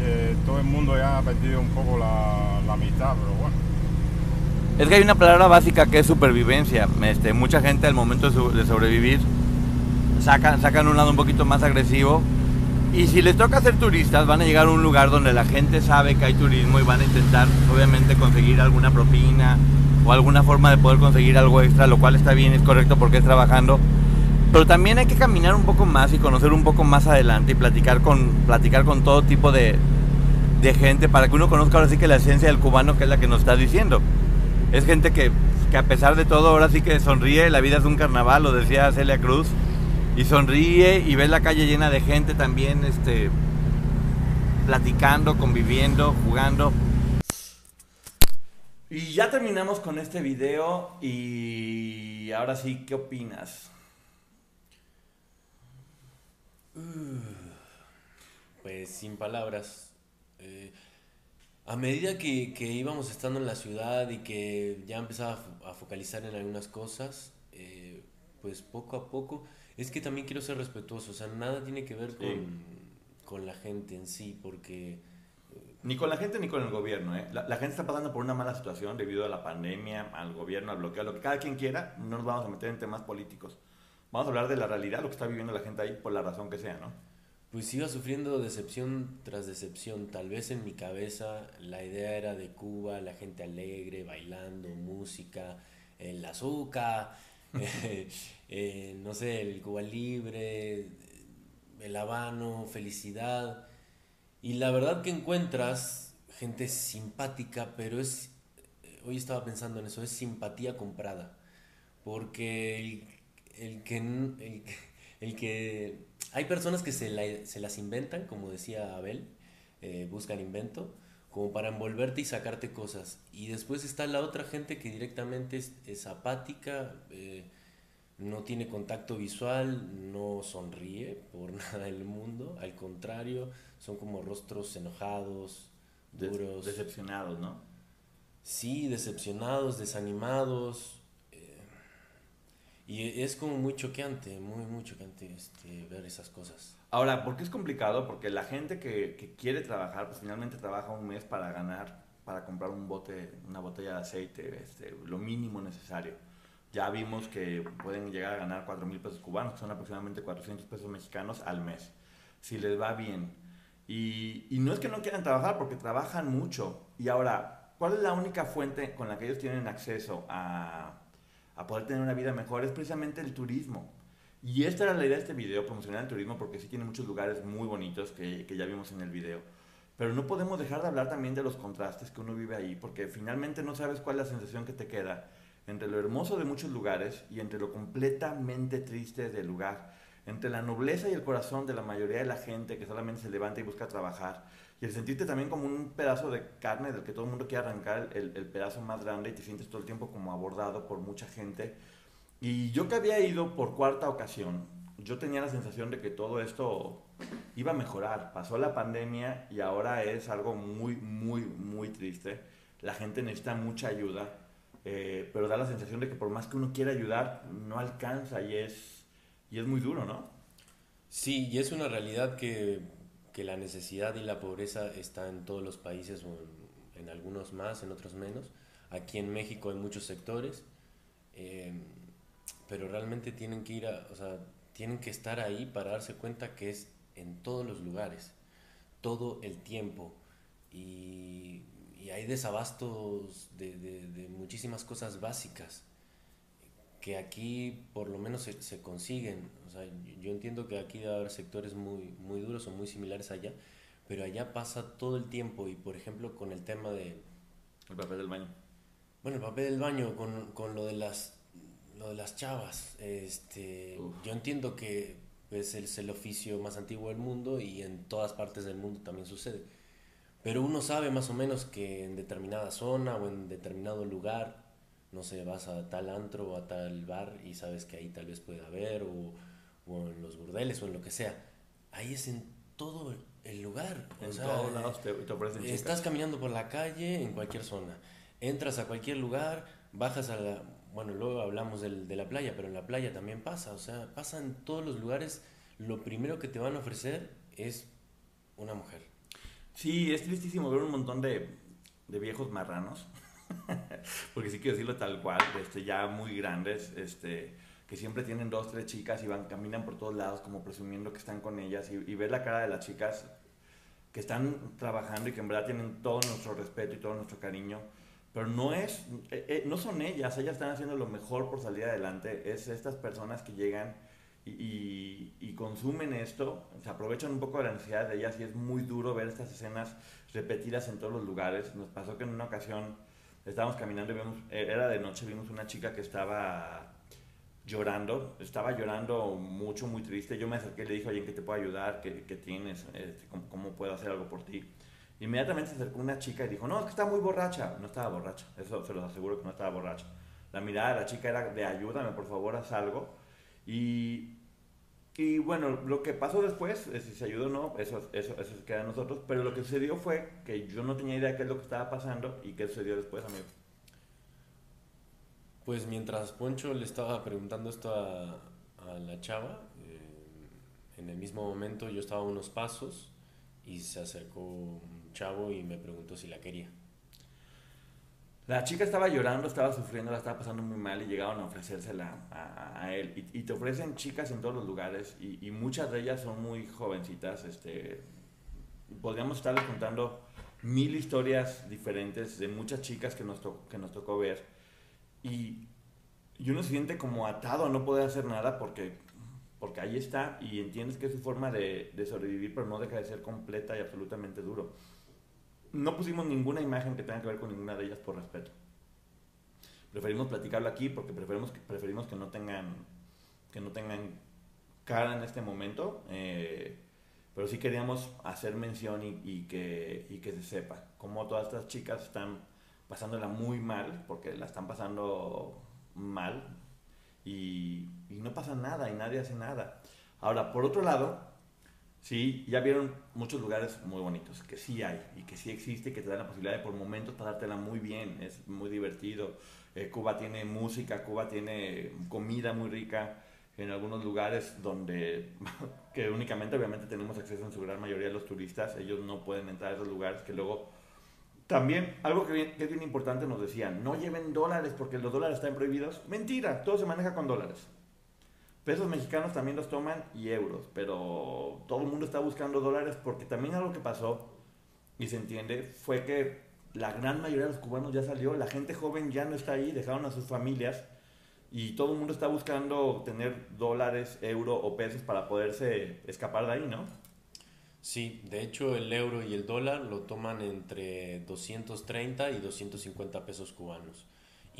que todo el mundo ya ha perdido un poco la, la amistad, pero bueno. Es que hay una palabra básica que es supervivencia. Este, mucha gente al momento de, sobrevivir sacan, sacan un lado un poquito más agresivo. Y si les toca ser turistas, van a llegar a un lugar donde la gente sabe que hay turismo y van a intentar, obviamente, conseguir alguna propina o alguna forma de poder conseguir algo extra, lo cual está bien, es correcto porque es trabajando. Pero también hay que caminar un poco más y conocer un poco más adelante y platicar con, platicar con todo tipo de, de gente para que uno conozca ahora sí que la esencia del cubano que es la que nos está diciendo. Es gente que, que a pesar de todo ahora sí que sonríe, la vida es un carnaval, lo decía Celia Cruz, y sonríe y ves la calle llena de gente también, este, platicando, conviviendo, jugando. Y ya terminamos con este video y ahora sí, ¿qué opinas? Pues sin palabras. Eh, a medida que, que íbamos estando en la ciudad y que ya empezaba a fo- a focalizar en algunas cosas, eh, pues poco a poco, es que también quiero ser respetuoso, o sea, nada tiene que ver con, con la gente en sí, porque... Ni con la gente ni con el gobierno. ¿eh? La, la gente está pasando por una mala situación debido a la pandemia, al gobierno, al bloqueo, a lo que cada quien quiera. No nos vamos a meter en temas políticos. Vamos a hablar de la realidad, lo que está viviendo la gente ahí por la razón que sea, ¿no? Pues iba sufriendo decepción tras decepción. Tal vez en mi cabeza la idea era de Cuba, la gente alegre, bailando, música, el azúcar, [LAUGHS] eh, no sé, el Cuba libre, el habano, felicidad. Y la verdad que encuentras gente simpática, pero es, hoy estaba pensando en eso, es simpatía comprada. Porque el, el que, el, el que hay personas que se, la- se las inventan, como decía Abel, eh, buscan invento, como para envolverte y sacarte cosas. Y después está la otra gente que directamente es, es apática, eh, no tiene contacto visual, no sonríe por [LAUGHS] nada del mundo, al contrario, son como rostros enojados, duros. decepcionados, ¿no? Sí, decepcionados, desanimados. Y es como muy choqueante, muy, muy choqueante este, ver esas cosas. Ahora, ¿por qué es complicado? Porque la gente que, que quiere trabajar, pues finalmente trabaja un mes para ganar, para comprar un bote, una botella de aceite, este, lo mínimo necesario. Ya vimos que pueden llegar a ganar 4 mil pesos cubanos, que son aproximadamente 400 pesos mexicanos al mes, si les va bien. Y, y no es que no quieran trabajar, porque trabajan mucho. Y ahora, ¿cuál es la única fuente con la que ellos tienen acceso a, a poder tener una vida mejor? Es precisamente el turismo. Y esta era la idea de este video, promocionar el turismo, porque sí tiene muchos lugares muy bonitos que, que ya vimos en el video. Pero no podemos dejar de hablar también de los contrastes que uno vive ahí, porque finalmente no sabes cuál es la sensación que te queda entre lo hermoso de muchos lugares y entre lo completamente triste del lugar, entre la nobleza y el corazón de la mayoría de la gente que solamente se levanta y busca trabajar, y el sentirte también como un pedazo de carne del que todo el mundo quiere arrancar el, el pedazo más grande y te sientes todo el tiempo como abordado por mucha gente. Y yo que había ido por cuarta ocasión, yo tenía la sensación de que todo esto iba a mejorar. Pasó la pandemia y ahora es algo muy, muy, muy triste. La gente necesita mucha ayuda, eh, pero da la sensación de que por más que uno quiera ayudar, no alcanza y es, y es muy duro, ¿no? Sí, y es una realidad que, que la necesidad y la pobreza está en todos los países, o en, en algunos más, en otros menos. Aquí en México hay muchos sectores, eh, pero realmente tienen que ir a, o sea, tienen que estar ahí para darse cuenta que es en todos los lugares, todo el tiempo. Y, y hay desabastos de, de- de muchísimas cosas básicas que aquí por lo menos se, se consiguen. O sea, yo- yo entiendo que aquí debe haber sectores muy, muy duros o muy similares allá, pero allá pasa todo el tiempo y por ejemplo con el tema de... El papel del baño. Bueno, el papel del baño, con, con lo de las lo de las chavas, este, yo entiendo que pues, es el oficio más antiguo del mundo y en todas partes del mundo también sucede. Pero uno sabe más o menos que en determinada zona o en determinado lugar, no sé, vas a tal antro o a tal bar y sabes que ahí tal vez puede haber, o, o en los burdeles o en lo que sea. Ahí es en todo el lugar. o En sea, todos lados te- te ofrecen chicas. Estás caminando por la calle en cualquier zona. Entras a cualquier lugar, bajas a la... Bueno, luego hablamos del- de la playa, pero en la playa también pasa. O sea, pasa en todos los lugares. Lo primero que te van a ofrecer es una mujer. Sí, es tristísimo ver un montón de, de viejos marranos, [LAUGHS] porque sí quiero decirlo tal cual, este, ya muy grandes, este, que siempre tienen dos, tres chicas y van, caminan por todos lados como presumiendo que están con ellas y, y ver la cara de las chicas que están trabajando y que en verdad tienen todo nuestro respeto y todo nuestro cariño, pero no es, eh, eh, no son ellas, ellas están haciendo lo mejor por salir adelante, es estas personas que llegan y, y- y consumen esto, se aprovechan un poco de la necesidad de ellas y es muy duro ver estas escenas repetidas en todos los lugares. Nos pasó que en una ocasión estábamos caminando y vimos, eh, era de noche, vimos una chica que estaba llorando, estaba llorando mucho, muy triste. Yo me acerqué y le dije, oye, ¿en qué te puedo ayudar? ¿Qué, qué tienes? Este, ¿cómo, cómo puedo hacer algo por ti? Inmediatamente se acercó una chica y dijo, no, es que está muy borracha. No estaba borracha, eso se los aseguro que no estaba borracha. La mirada de la chica era de ayúdame, por favor, haz algo. Y, y bueno, lo que pasó después, eh, si se ayudó o no, eso, eso, eso queda a nosotros. Pero lo que sucedió fue que yo no tenía idea de qué es lo que estaba pasando y qué sucedió después, amigo. Pues mientras Poncho le estaba preguntando esto a, a la chava, eh, en el mismo momento yo estaba a unos pasos y se acercó un chavo y me preguntó si la quería. La chica estaba llorando, estaba sufriendo, la estaba pasando muy mal y llegaron a ofrecérsela a, a él. Y, y te ofrecen chicas en todos los lugares y, y muchas de ellas son muy jovencitas. Este, podríamos estarles contando mil historias diferentes de muchas chicas que nos, to- que nos tocó ver. Y, y uno se siente como atado a no poder hacer nada porque, porque ahí está y entiendes que es su forma de, de sobrevivir, pero no deja de ser completa y absolutamente duro. No pusimos ninguna imagen que tenga que ver con ninguna de ellas por respeto. Preferimos platicarlo aquí porque preferimos que, preferimos que no tengan que no tengan cara en este momento. eh, pero sí queríamos hacer mención y, que, y que se sepa cómo todas estas chicas están pasándola muy mal, porque la están pasando mal y, y no pasa nada y nadie hace nada. Ahora, por otro lado, sí, ya vieron muchos lugares muy bonitos, que sí hay y que sí existe que te dan la posibilidad de por momentos pasártela muy bien, es muy divertido. Eh, Cuba tiene música, Cuba tiene comida muy rica en algunos lugares donde, [LAUGHS] que únicamente obviamente tenemos acceso en su gran mayoría de los turistas, ellos no pueden entrar a esos lugares que luego... También, algo que, que es bien importante nos decían, no lleven dólares porque los dólares están prohibidos. Mentira, todo se maneja con dólares. Pesos mexicanos también los toman y euros, pero todo el mundo está buscando dólares porque también algo que pasó, y se entiende, fue que la gran mayoría de los cubanos ya salió, la gente joven ya no está ahí, dejaron a sus familias y todo el mundo está buscando tener dólares, euro o pesos para poderse escapar de ahí, ¿no? Sí, de hecho el euro y el dólar lo toman entre 230 y 250 pesos cubanos.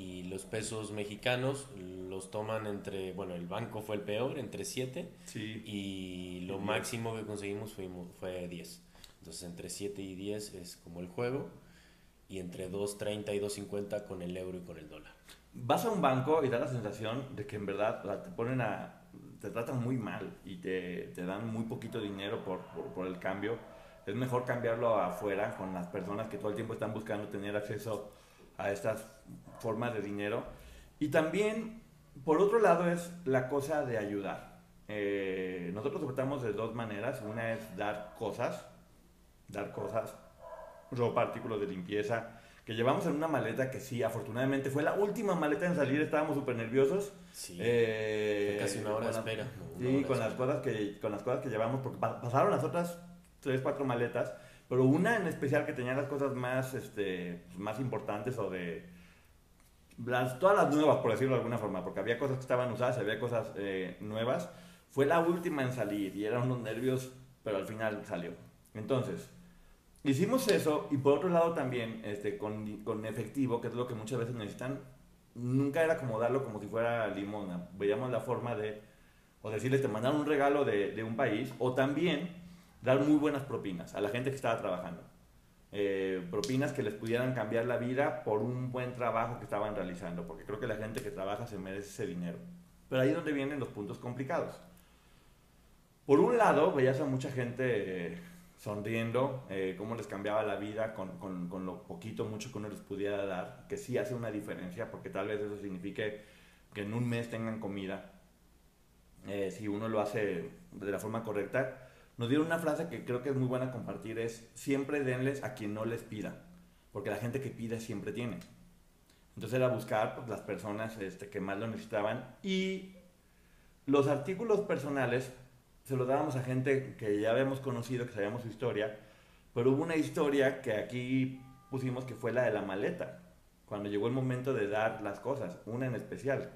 Y los pesos mexicanos los toman entre, bueno, el banco fue el peor, entre 7. Sí. Y lo máximo que conseguimos fue, fue 10. Entonces entre 7 y 10 es como el juego. Y entre 2.30 y 2.50 con el euro y con el dólar. Vas a un banco y da la sensación de que en verdad la- te ponen a. te tratan muy mal y te, te dan muy poquito dinero por, por, por el cambio. Es mejor cambiarlo afuera con las personas que todo el tiempo están buscando tener acceso a estas formas de dinero. Y también, por otro lado, es la cosa de ayudar. Eh, nosotros tratamos de dos maneras. Una es dar cosas, dar cosas, ropa, artículos de limpieza, que llevamos en una maleta que sí, afortunadamente fue la última maleta en salir, estábamos súper nerviosos. Sí. Eh, casi una hora de espera, Sí, hora con las, cosas que, con las cosas que llevamos, porque pa- pasaron las otras tres, cuatro maletas, pero una en especial que tenía las cosas más, este, más importantes o de... Las, todas las nuevas, por decirlo de alguna forma, porque había cosas que estaban usadas había cosas eh, nuevas, fue la última en salir y eran unos nervios, pero al final salió. Entonces, hicimos eso y por otro lado también este, con, con efectivo, que es lo que muchas veces necesitan, nunca era como darlo como si fuera limona. Veíamos la forma de, o decirles, te mandaron un regalo de, de un país, o también dar muy buenas propinas a la gente que estaba trabajando. Eh, propinas que les pudieran cambiar la vida por un buen trabajo que estaban realizando, porque creo que la gente que trabaja se merece ese dinero. Pero ahí es donde vienen los puntos complicados. Por un lado, veías a mucha gente eh, sonriendo, eh, cómo les cambiaba la vida con, con- con lo poquito, mucho que uno les pudiera dar, que sí hace una diferencia, porque tal vez eso signifique que en un mes tengan comida, eh, si uno lo hace de la forma correcta. Nos dieron una frase que creo que es muy buena compartir, es siempre denles a quien no les pida, porque la gente que pide siempre tiene. Entonces era buscar pues, las personas este, que más lo necesitaban y los artículos personales se los dábamos a gente que ya habíamos conocido, que sabíamos su historia, pero hubo una historia que aquí pusimos que fue la de la maleta, cuando llegó el momento de dar las cosas, una en especial.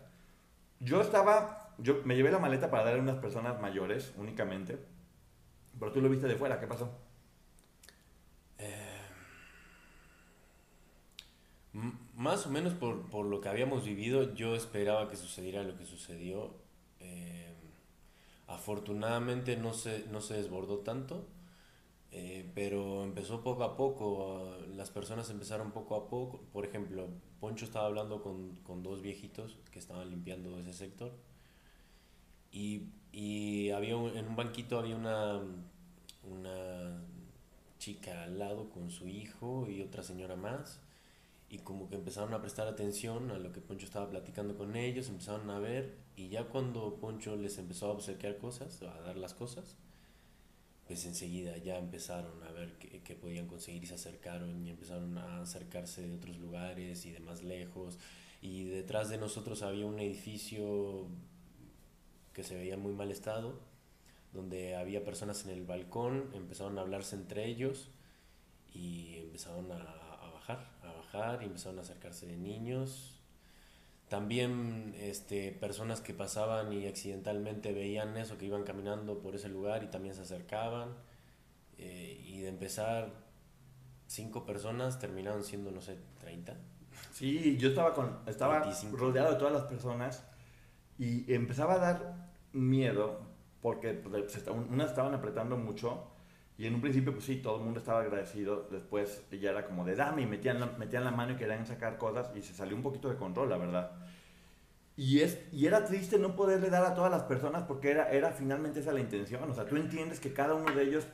Yo estaba, yo me llevé la maleta para darle a unas personas mayores únicamente, pero tú lo viste de fuera, ¿qué pasó? M- Más o menos por, por lo que habíamos vivido, yo esperaba que sucediera lo que sucedió. Eh, afortunadamente no se, no se desbordó tanto, eh, pero empezó poco a poco. ah, Las personas empezaron poco a poco. Por ejemplo, Poncho estaba hablando con, con dos viejitos que estaban limpiando ese sector. Y, y había un- en un banquito había una, una chica al lado con su hijo y otra señora más. Y como que empezaron a prestar atención a lo que Poncho estaba platicando con ellos, empezaron a ver. Y ya cuando Poncho les empezó a obsequiar cosas, a dar las cosas, pues enseguida ya empezaron a ver qué, qué podían conseguir y se acercaron y empezaron a acercarse de otros lugares y de más lejos. Y detrás de nosotros había un edificio que se veía en muy mal estado, donde había personas en el balcón, empezaron a hablarse entre ellos y empezaron a, a bajar, a bajar y empezaron a acercarse de niños. También este, personas que pasaban y accidentalmente veían eso, que iban caminando por ese lugar y también se acercaban. Eh, y de empezar cinco personas terminaron siendo, no sé, 30. Sí, yo estaba con estaba 25. rodeado de todas las personas y empezaba a dar miedo porque pues, unas estaban apretando mucho y en un principio pues sí, todo el mundo estaba agradecido, después ya era como de dame y metían la, metían la mano y querían sacar cosas y se salió un poquito de control, la verdad. Y, es, y era triste no poderle dar a todas las personas porque era, era finalmente esa la intención. O sea, tú entiendes que cada uno de ellos,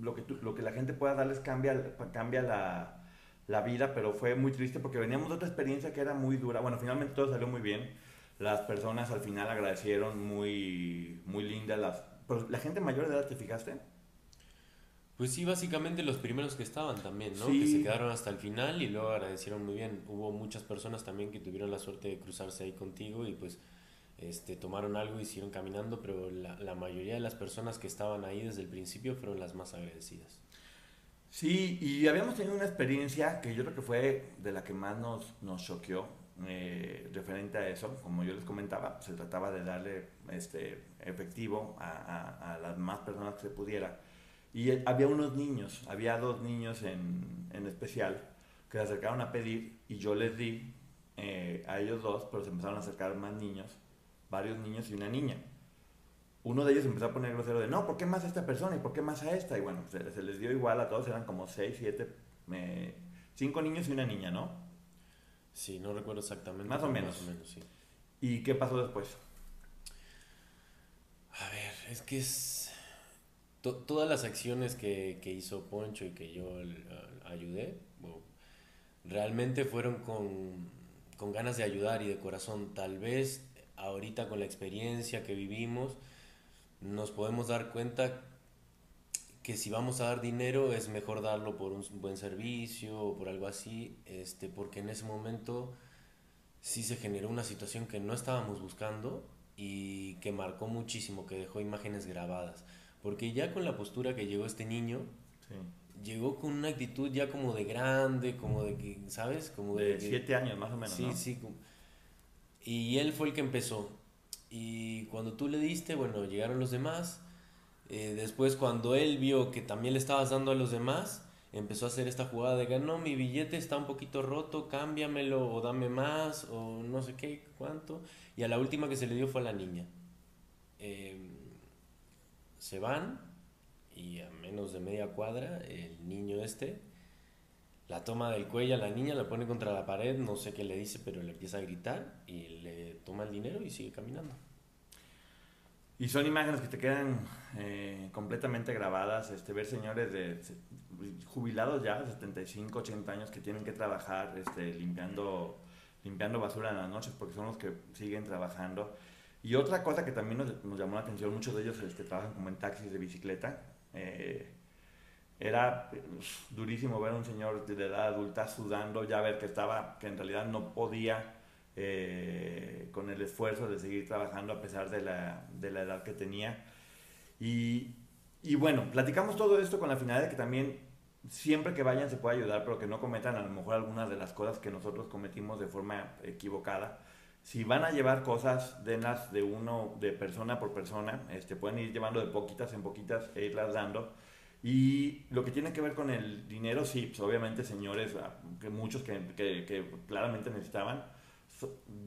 lo que, tú- lo que la gente pueda darles cambia, cambia la, la vida, pero fue muy triste porque veníamos de otra experiencia que era muy dura. Bueno, finalmente todo salió muy bien. Las personas al final agradecieron muy, muy lindas. Las, pero la gente mayor de edad, ¿te fijaste? Pues sí, básicamente los primeros que estaban también, ¿no? Sí. Que se quedaron hasta el final y luego agradecieron muy bien. Hubo muchas personas también que tuvieron la suerte de cruzarse ahí contigo y pues este, tomaron algo y siguieron caminando, pero la, la mayoría de las personas que estaban ahí desde el principio fueron las más agradecidas. Sí, y habíamos tenido una experiencia que yo creo que fue de la que más nos, nos choqueó eh, referente a eso. Como yo les comentaba, se trataba de darle este, efectivo a, a- a las más personas que se pudiera. Y había unos niños, había dos niños en, en especial que se acercaron a pedir y yo les di eh, a ellos dos, pero se empezaron a acercar más niños, varios niños y una niña uno de ellos empezó a poner grosero de, no, ¿por qué más a esta persona y por qué más a esta? Y bueno, se, se les dio igual a todos, eran como seis, siete, eh, cinco niños y una niña, ¿no? Sí, no recuerdo exactamente. Más o menos. Más o menos, sí. ¿Y qué pasó después? A ver, es que es... to- todas las acciones que, que hizo Poncho y que yo ayudé, bueno, realmente fueron con, con ganas de ayudar y de corazón. Tal vez ahorita con la experiencia que vivimos, nos podemos dar cuenta que si vamos a dar dinero es mejor darlo por un buen servicio o por algo así, este, porque en ese momento sí se generó una situación que no estábamos buscando y que marcó muchísimo, que dejó imágenes grabadas. Porque ya con la postura que llegó este niño, llegó con una actitud ya como de grande, como de que, ¿sabes? Como De que- siete años, más o menos, Sí, ¿no? sí. como- Y él fue el que empezó. Y cuando tú le diste, bueno, llegaron los demás. Eh, después cuando él vio que también le estabas dando a los demás, empezó a hacer esta jugada de ganó, mi billete está un poquito roto, cámbiamelo o dame más o no sé qué, cuánto. Y a la última que se le dio fue a la niña. Eh, se van y a menos de media cuadra el niño este la toma del cuello a la niña, la pone contra la pared, no sé qué le dice, pero le empieza a gritar y le toma el dinero y sigue caminando. Y son imágenes que te quedan eh, completamente grabadas, este, ver señores de jubilados ya, 75, 80 años, que tienen que trabajar este, limpiando, limpiando basura en las noches, porque son los que siguen trabajando. Y otra cosa que también nos, nos llamó la atención, muchos de ellos este, trabajan como en taxis de bicicleta. eh, era eh, durísimo ver a un señor de edad adulta sudando, ya ver que estaba, que en realidad no podía eh, con el esfuerzo de seguir trabajando a pesar de la, de la edad que tenía. Y, y bueno, platicamos todo esto con la finalidad de que también siempre que vayan se pueda ayudar, pero que no cometan a lo mejor algunas de las cosas que nosotros cometimos de forma equivocada. Si van a llevar cosas, denlas de uno, de persona por persona, este, pueden ir llevando de poquitas en poquitas e irlas dando. Y lo que tiene que ver con el dinero, sí, pues obviamente señores, ah, que muchos que, que- que claramente necesitaban,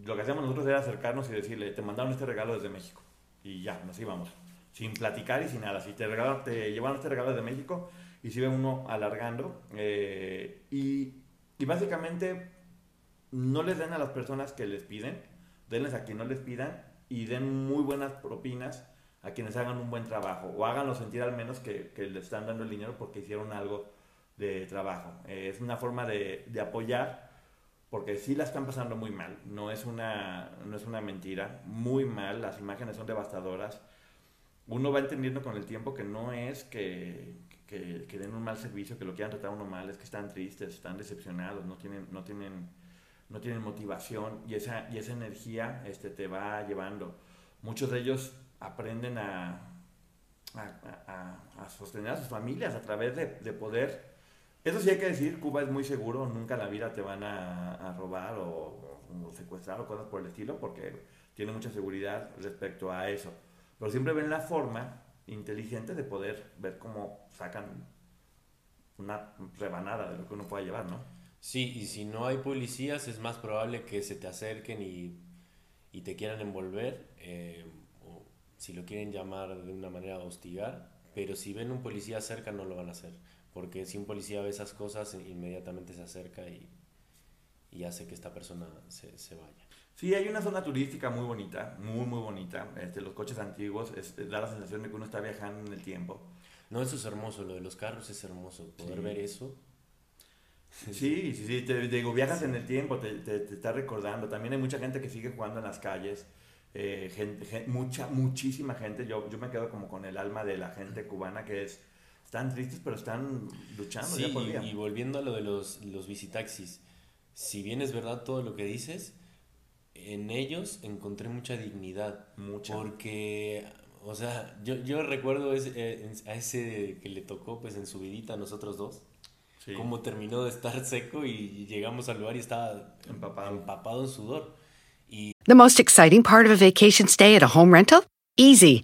lo que hacíamos nosotros era acercarnos y decirle, te mandaron este regalo desde México. Y ya, nos íbamos. Sin platicar y sin nada. Si te, regalaron, llevaron este regalo desde México y se iba uno alargando. eh, y, básicamente no les den a las personas que les piden, denles a quien no les pidan y den muy buenas propinas a quienes hagan un buen trabajo o háganlo sentir al menos que, que le están dando el dinero porque hicieron algo de trabajo. Eh, es una forma de apoyar porque sí la están pasando muy mal, no es, una, no es una mentira, muy mal, las imágenes son devastadoras uno va entendiendo con el tiempo que no es que, que, que den un mal servicio, que lo quieran tratar a uno mal, es que están tristes, están decepcionados, no tienen, no tienen, no tienen motivación y esa, y esa energía este, te va llevando. Muchos de ellos aprenden a, a, a- a sostener a sus familias a través de, de poder. Eso sí hay que decir, Cuba es muy seguro, nunca en la vida te van a, a robar o, o secuestrar o cosas por el estilo, porque tiene mucha seguridad respecto a eso. Pero siempre ven la forma inteligente de poder ver cómo sacan una rebanada de lo que uno pueda llevar, ¿no? Sí, y si no hay policías es más probable que se te acerquen y, y te quieran envolver, eh, o si lo quieren llamar de una manera hostigar, pero si ven un policía cerca no lo van a hacer, porque si un policía ve esas cosas inmediatamente se acerca y, y hace que esta persona se, se vaya. Sí, hay una zona turística muy bonita, muy, muy bonita. Este, los coches antiguos, es- da la sensación de que uno está viajando en el tiempo. No, eso es hermoso, lo de los carros es hermoso, poder Sí. ver eso. Sí, sí, sí, te digo, viajas en el tiempo, te, te, te está recordando. También hay mucha gente que sigue jugando en las calles, eh, gente, gen- mucha, muchísima gente. Yo, yo me quedo como con el alma de la gente cubana que es, están tristes, pero están luchando Sí, día por y, día. y volviendo a lo de los, los visitaxis, si bien es verdad todo lo que dices, en ellos encontré mucha dignidad. Mucha. Porque, o sea, yo, yo recuerdo ese- eh, a ese que le tocó pues en su vidita a nosotros dos. Sí. Cómo terminó de estar seco y llegamos al lugar y estaba Empapado. empapado en sudor. Y The most exciting part of a vacation stay at a home rental? Easy.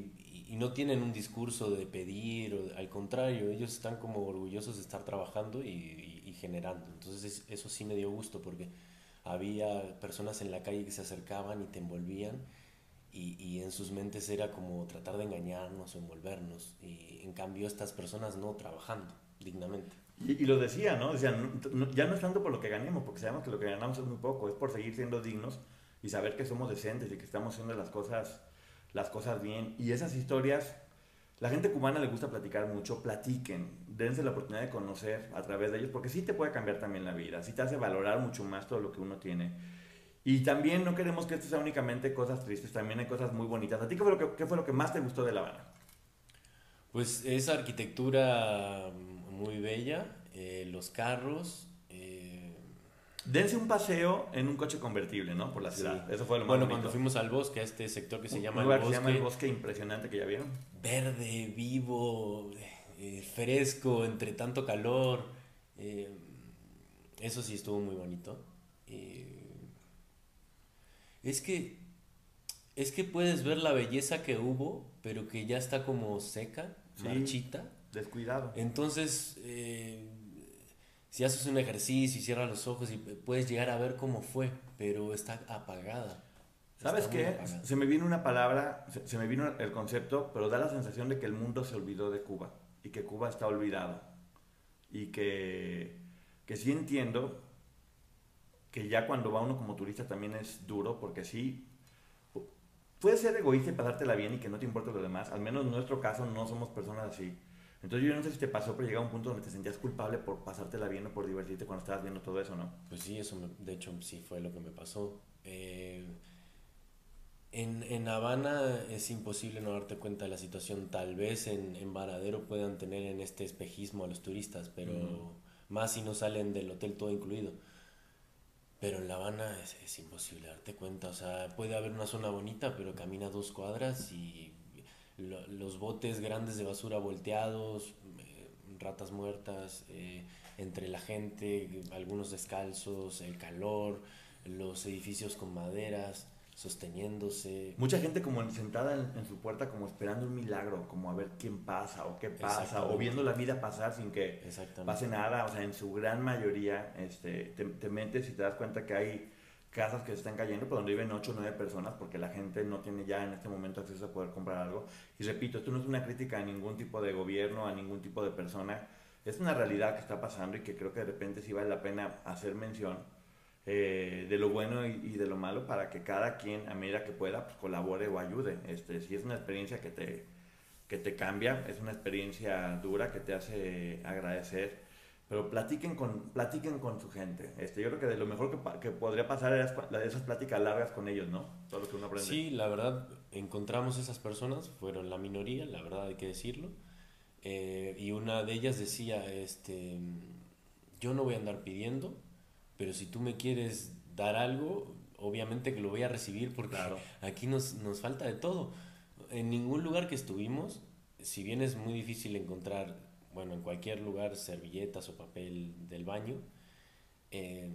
No tienen un discurso de pedir, al contrario, ellos están como orgullosos de estar trabajando y, generando. Entonces es- eso sí me dio gusto porque había personas en la calle que se acercaban y te envolvían y, en sus mentes era como tratar de engañarnos o envolvernos. Y en cambio estas personas no trabajando dignamente. Y, lo decía, ¿no? Decían, "No- no- ya no es tanto por lo que ganemos, porque sabemos que lo que ganamos es muy poco, es por seguir siendo dignos y saber que somos decentes y que estamos haciendo las cosas, las cosas bien. Y esas historias, la gente cubana le gusta platicar mucho, platiquen, dense la oportunidad de conocer a través de ellos, porque sí te puede cambiar también la vida, sí te hace valorar mucho más todo lo que uno tiene. Y también no queremos que esto sea únicamente cosas tristes, también hay cosas muy bonitas. ¿A ti qué fue lo que, qué fue lo que más te gustó de La Habana? Pues esa arquitectura mm, muy bella, eh, los carros. Dense un paseo en un coche convertible, ¿no? Por la ciudad. Sí. Eso fue lo más Bueno, bonito. cuando fuimos al bosque, a este sector que se Un llama lugar el que bosque, se llama el bosque impresionante que ya vieron. verde, vivo, eh, fresco, entre tanto calor. eh, eso sí estuvo muy bonito. Eh, es que es que puedes ver la belleza que hubo, pero que ya está como seca, Sí. marchita. Descuidado. Entonces, eh, si haces un ejercicio y cierras los ojos y puedes llegar a ver cómo fue, pero está apagada. ¿Sabes Está qué? Se me vino una palabra, se, se me vino el concepto, pero da la sensación de que el mundo se olvidó de Cuba y que Cuba está olvidado. Y que, que sí entiendo que ya cuando va uno como turista también es duro, porque sí, pu- puedes ser egoísta y pasártela bien y que no te importe lo demás. Al menos en nuestro caso no somos personas así. Entonces yo no sé si te pasó, pero llega un punto donde te sentías culpable por pasártela bien o por divertirte cuando estabas viendo todo eso, ¿no? Pues sí, eso me- de hecho sí fue lo que me pasó. Eh, en, en Habana es imposible no darte cuenta de la situación. Tal vez en, en Varadero puedan tener en este espejismo a los turistas, pero más si no salen del hotel todo incluido. Pero en La Habana es, es imposible darte cuenta. O sea, puede haber una zona bonita, pero camina dos cuadras y lo- los botes grandes de basura volteados, eh, ratas muertas, eh, entre la gente, algunos descalzos, el calor, los edificios con maderas sosteniéndose. Mucha gente como sentada en, en su puerta como esperando un milagro, como a ver quién pasa o qué pasa, o viendo la vida pasar sin que pase nada, o sea, en su gran mayoría este, te, te metes y te das cuenta que hay casas que se están cayendo, pero donde viven 8 o 9 personas, porque la gente no tiene ya en este momento acceso a poder comprar algo. Y repito, esto no es una crítica a ningún tipo de gobierno, a ningún tipo de persona, es una realidad que está pasando y que creo que de repente sí vale la pena hacer mención eh, de lo bueno y, y de lo malo para que cada quien, a medida que pueda, pues, colabore o ayude. Este, si es una experiencia que te, que te cambia, es una experiencia dura que te hace agradecer pero platiquen con, platiquen con su gente. Este, yo creo que de lo mejor que, que podría pasar es esas pláticas largas con ellos, ¿no? Todo lo que uno aprende. Sí, la verdad, encontramos esas personas, fueron la minoría, la verdad hay que decirlo. Eh, y una de ellas decía, este, yo no voy a andar pidiendo, pero si tú me quieres dar algo, obviamente que lo voy a recibir porque [LAUGHS] aquí nos, nos falta de todo. En ningún lugar que estuvimos, si bien es muy difícil encontrar, bueno, en cualquier lugar, servilletas o papel del baño, eh,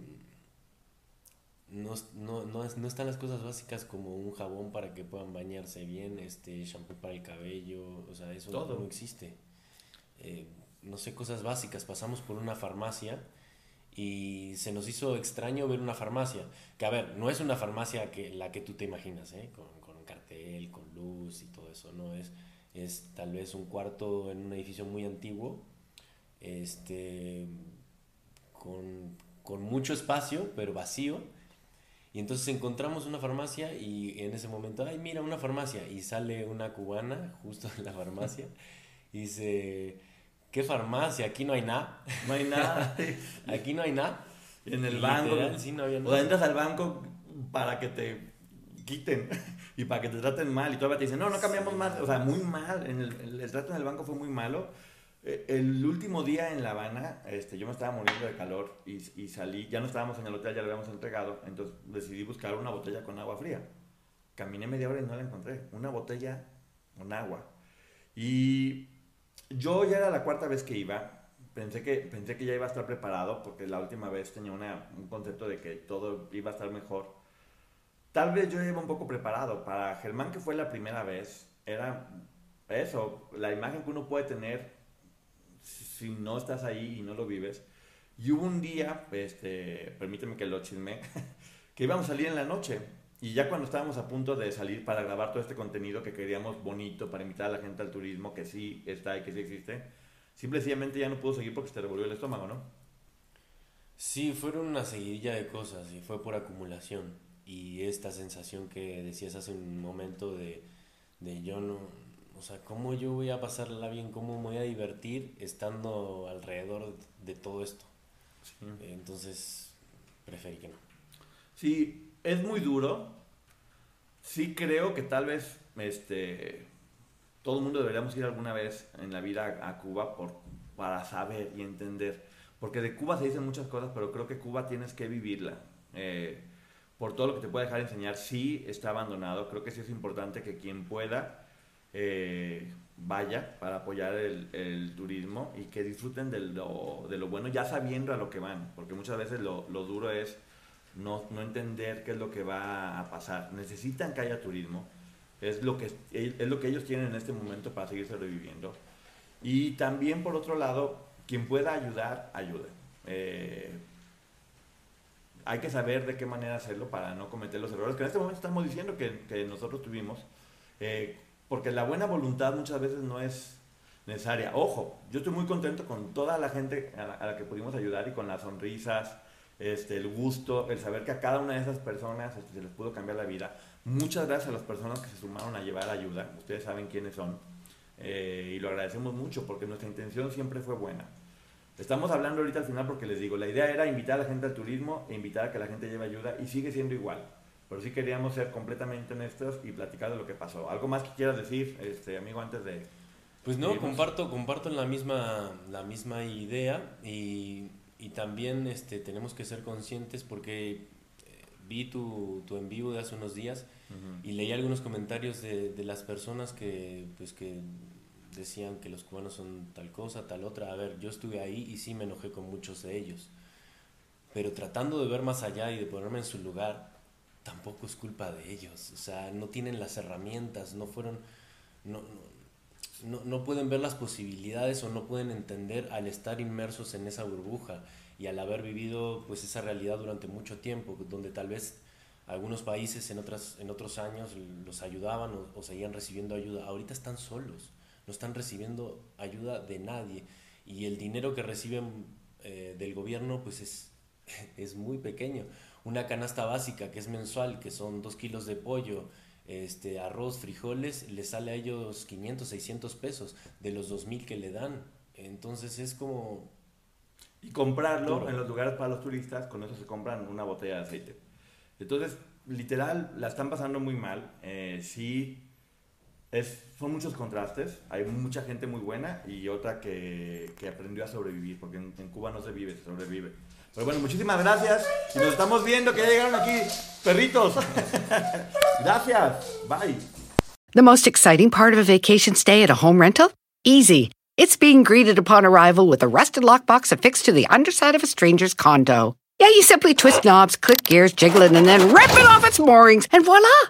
no, no, no, no están las cosas básicas como un jabón para que puedan bañarse bien, este shampoo para el cabello, o sea, eso Todo. no existe. Eh, no sé, cosas básicas. Pasamos por una farmacia y se nos hizo extraño ver una farmacia. Que a ver, no es una farmacia que la que tú te imaginas, ¿eh? con, con cartel, con luz y todo eso, no es. Es tal vez un cuarto en un edificio muy antiguo, este, con, con mucho espacio, pero vacío. Y entonces encontramos una farmacia y en ese momento, ay, mira, una farmacia. Y sale una cubana justo en la farmacia [LAUGHS] y dice, ¿qué farmacia? Aquí no hay nada. No hay nada. [LAUGHS] Aquí no hay nada. En el banco. literal, sí, no había O nada. entras al banco para que te quiten y para que te traten mal y todavía te dicen, no, no cambiamos más. O sea, muy mal. En el, el- el trato en el banco fue muy malo. Eh, El último día en La Habana, este, yo me estaba muriendo de calor y, y salí, ya no estábamos en el hotel, ya lo habíamos entregado, entonces decidí buscar una botella con agua fría. Caminé media hora y no la encontré. Una botella con agua. Y yo ya era la cuarta vez que iba. Pensé que, pensé que ya iba a estar preparado porque la última vez tenía una- un concepto de que todo iba a estar mejor. Tal vez yo iba un poco preparado. Para Germán, que fue la primera vez, era eso, la imagen que uno puede tener si no estás ahí y no lo vives. Y hubo un día, este, permíteme que lo chisme, [LAUGHS] que íbamos a salir en la noche. Y ya cuando estábamos a punto de salir para grabar todo este contenido que queríamos bonito para invitar a la gente al turismo, que sí está y que sí existe, simple y sencillamente ya no pudo seguir porque se revolvió el estómago, ¿no? Sí, fueron una seguidilla de cosas y fue por acumulación. Y esta sensación que decías hace un momento de, de yo no, o sea, ¿cómo yo voy a pasarla bien? ¿Cómo me voy a divertir estando alrededor de todo esto? Entonces, preferí que no. Sí, es muy duro. Sí creo que tal vez este, todo el mundo deberíamos ir alguna vez en la vida a, a Cuba por, para saber y entender. Porque de Cuba se dicen muchas cosas, pero creo que Cuba tienes que vivirla. Eh, por todo lo que te puede dejar enseñar, sí está abandonado. Creo que sí es importante que quien pueda eh, vaya para apoyar el, el turismo y que disfruten de lo, de lo bueno, ya sabiendo a lo que van. Porque muchas veces lo, lo duro es no, no entender qué es lo que va a pasar. Necesitan que haya turismo. Es lo, que, es lo que ellos tienen en este momento para seguir sobreviviendo. Y también, por otro lado, quien pueda ayudar, ayude. Eh, hay que saber de qué manera hacerlo para no cometer los errores que en este momento estamos diciendo que, que nosotros tuvimos. Eh, porque la buena voluntad muchas veces no es necesaria. Ojo, yo estoy muy contento con toda la gente a la, a la que pudimos ayudar y con las sonrisas, este, el gusto, el saber que a cada una de esas personas este, se les pudo cambiar la vida. Muchas gracias a las personas que se sumaron a llevar ayuda. Ustedes saben quiénes son. Eh, y lo agradecemos mucho porque nuestra intención siempre fue buena. Estamos hablando ahorita al final porque les digo, la idea era invitar a la gente al turismo e invitar a que la gente lleve ayuda y sigue siendo igual. Pero sí queríamos ser completamente honestos y platicar de lo que pasó. ¿Algo más que quieras decir, este amigo, antes de... Pues no, irnos? comparto, comparto la misma, la misma idea y, y también este, tenemos que ser conscientes porque eh, vi tu, tu en vivo de hace unos días Ujú. y leí algunos comentarios de, de las personas que, pues, que decían que los cubanos son tal cosa, tal otra. A ver, yo estuve ahí y sí me enojé con muchos de ellos. Pero tratando de ver más allá y de ponerme en su lugar, tampoco es culpa de ellos. O sea, no tienen las herramientas, no fueron... No, no, no, pueden ver las posibilidades o no pueden entender al estar inmersos en esa burbuja y al haber vivido pues esa realidad durante mucho tiempo, donde tal vez algunos países en, otras, en otros años los ayudaban o, o seguían recibiendo ayuda. Ahorita están solos, no están recibiendo ayuda de nadie. Y el dinero que reciben eh, del gobierno pues es, [LAUGHS] es muy pequeño. Una canasta básica que es mensual, que son dos kilos de pollo, este, arroz, frijoles, les sale a ellos 500, 600 pesos de los 2.000 que le dan. Entonces es como... Y comprarlo en los lugares para los turistas, con eso se compran una botella de aceite. Entonces, literal, la están pasando muy mal. Eh, sí, es, son muchos contrastes. Hay mucha gente muy buena y otra que, que aprendió a sobrevivir, porque en, en Cuba no se vive, se sobrevive. Pero bueno, muchísimas gracias. Y nos estamos viendo que ya llegaron aquí perritos. [LAUGHS] gracias. Bye. The most exciting part of a vacation stay at a home rental? Easy. It's being greeted upon arrival with a rusted lockbox affixed to the underside of a stranger's condo. Yeah, you simply twist knobs, click gears, jiggle it, and then rip it off its moorings, and voila!